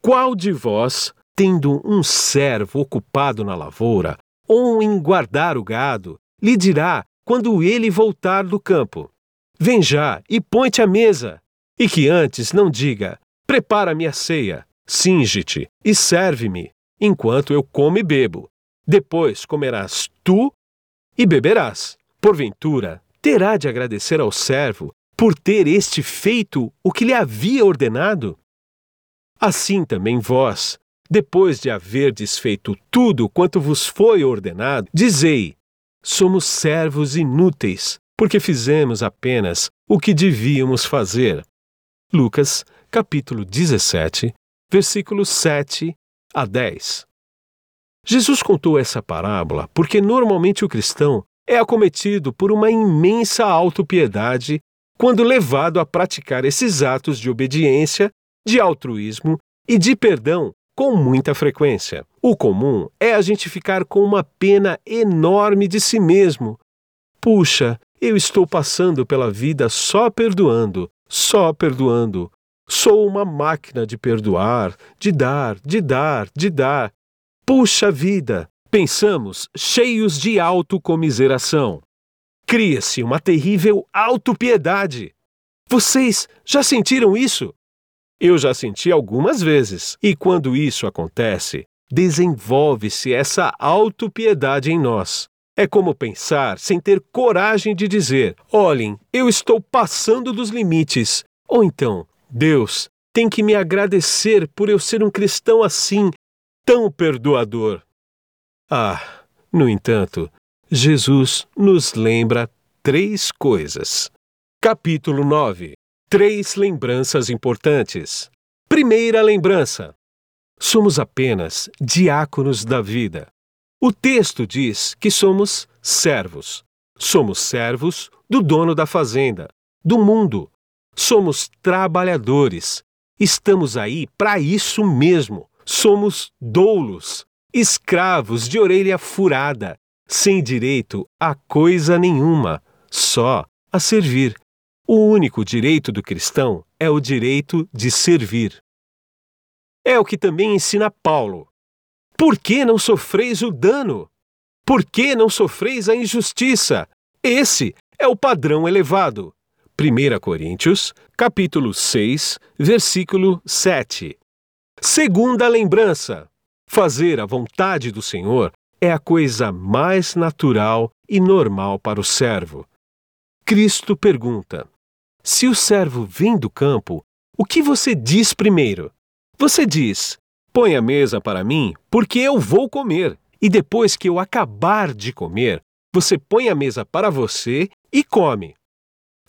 qual de vós, tendo um servo ocupado na lavoura, ou em guardar o gado, lhe dirá quando ele voltar do campo: Vem já e põe-te à mesa, e que antes não diga: Prepara-me a ceia, singe-te e serve-me, enquanto eu como e bebo. Depois comerás tu e beberás. Porventura, terá de agradecer ao servo por ter este feito o que lhe havia ordenado? Assim também vós, depois de haver desfeito tudo quanto vos foi ordenado, dizei: somos servos inúteis, porque fizemos apenas o que devíamos fazer. Lucas, capítulo 17, versículos 7 a 10. Jesus contou essa parábola porque normalmente o cristão é acometido por uma imensa autopiedade quando levado a praticar esses atos de obediência, de altruísmo e de perdão com muita frequência. O comum é a gente ficar com uma pena enorme de si mesmo. Puxa, eu estou passando pela vida só perdoando, só perdoando. Sou uma máquina de perdoar, de dar, de dar, de dar. Puxa vida, Pensamos cheios de autocomiseração. Cria-se uma terrível autopiedade. Vocês já sentiram isso? Eu já senti algumas vezes, e quando isso acontece, desenvolve-se essa autopiedade em nós. É como pensar sem ter coragem de dizer: olhem, eu estou passando dos limites. Ou então, Deus tem que me agradecer por eu ser um cristão assim, tão perdoador. Ah, no entanto, Jesus nos lembra três coisas. Capítulo 9 Três lembranças importantes. Primeira lembrança: somos apenas diáconos da vida. O texto diz que somos servos. Somos servos do dono da fazenda, do mundo. Somos trabalhadores. Estamos aí para isso mesmo. Somos doulos, escravos de orelha furada, sem direito a coisa nenhuma, só a servir. O único direito do cristão é o direito de servir. É o que também ensina Paulo. Por que não sofreis o dano? Por que não sofreis a injustiça? Esse é o padrão elevado. 1 Coríntios, capítulo 6, versículo 7. Segunda lembrança: fazer a vontade do Senhor é a coisa mais natural e normal para o servo. Cristo pergunta: Se o servo vem do campo, o que você diz primeiro? Você diz: Põe a mesa para mim, porque eu vou comer. E depois que eu acabar de comer, você põe a mesa para você e come.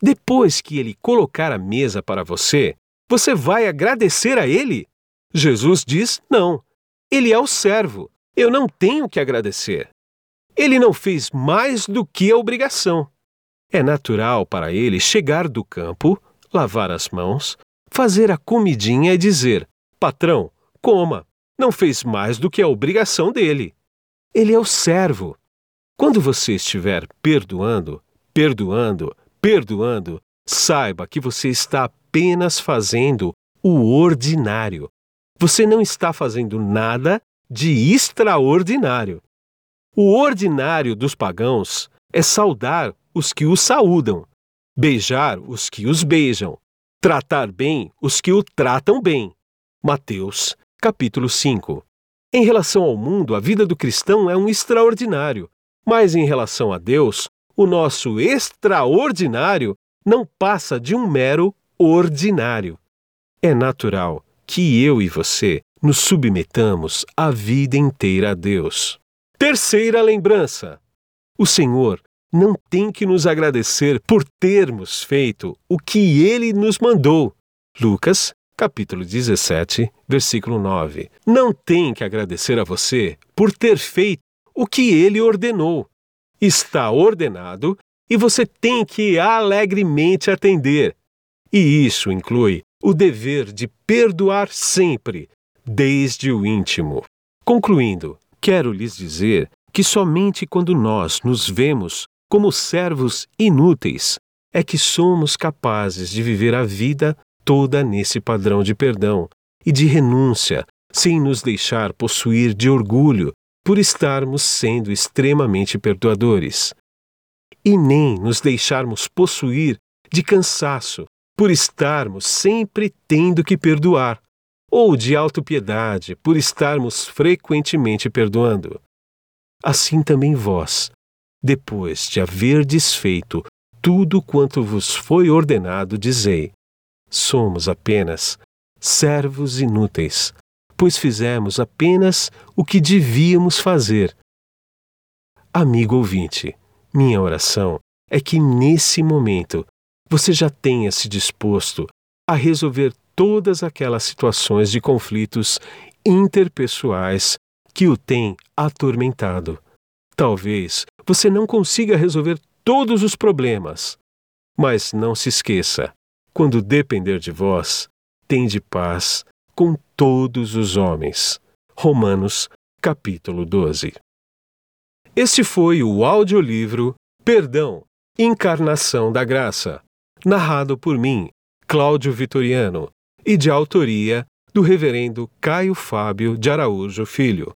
Depois que ele colocar a mesa para você, você vai agradecer a ele? Jesus diz: não. Ele é o servo. Eu não tenho que agradecer. Ele não fez mais do que a obrigação. É natural para ele chegar do campo, lavar as mãos, fazer a comidinha e dizer: Patrão, coma. Não fez mais do que a obrigação dele. Ele é o servo. Quando você estiver perdoando, perdoando, perdoando, saiba que você está apenas fazendo o ordinário. Você não está fazendo nada de extraordinário. O ordinário dos pagãos é saudar os que o saúdam, beijar os que os beijam, tratar bem os que o tratam bem. Mateus, capítulo 5. Em relação ao mundo, a vida do cristão é um extraordinário, mas em relação a Deus, o nosso extraordinário não passa de um mero ordinário. É natural que eu e você nos submetamos a vida inteira a Deus. Terceira lembrança: o Senhor não tem que nos agradecer por termos feito o que ele nos mandou. Lucas capítulo 17, versículo 9. Não tem que agradecer a você por ter feito o que ele ordenou. Está ordenado e você tem que alegremente atender. E isso inclui o dever de perdoar sempre, desde o íntimo. Concluindo, quero lhes dizer que somente quando nós nos vemos como servos inúteis é que somos capazes de viver a vida toda nesse padrão de perdão e de renúncia, sem nos deixar possuir de orgulho por estarmos sendo extremamente perdoadores. E nem nos deixarmos possuir de cansaço por estarmos sempre tendo que perdoar, ou de autopiedade por estarmos frequentemente perdoando. Assim também vós, depois de haver desfeito tudo quanto vos foi ordenado, dizei: Somos apenas servos inúteis, pois fizemos apenas o que devíamos fazer. Amigo ouvinte, minha oração é que nesse momento você já tenha se disposto a resolver todas aquelas situações de conflitos interpessoais que o têm atormentado. Talvez você não consiga resolver todos os problemas, mas não se esqueça: quando depender de vós, tende paz com todos os homens. Romanos, capítulo 12. Este foi o audiolivro Perdão, Encarnação da Graça, narrado por mim, Cláudio Vitoriano, e de autoria do reverendo Caio Fábio de Araújo Filho.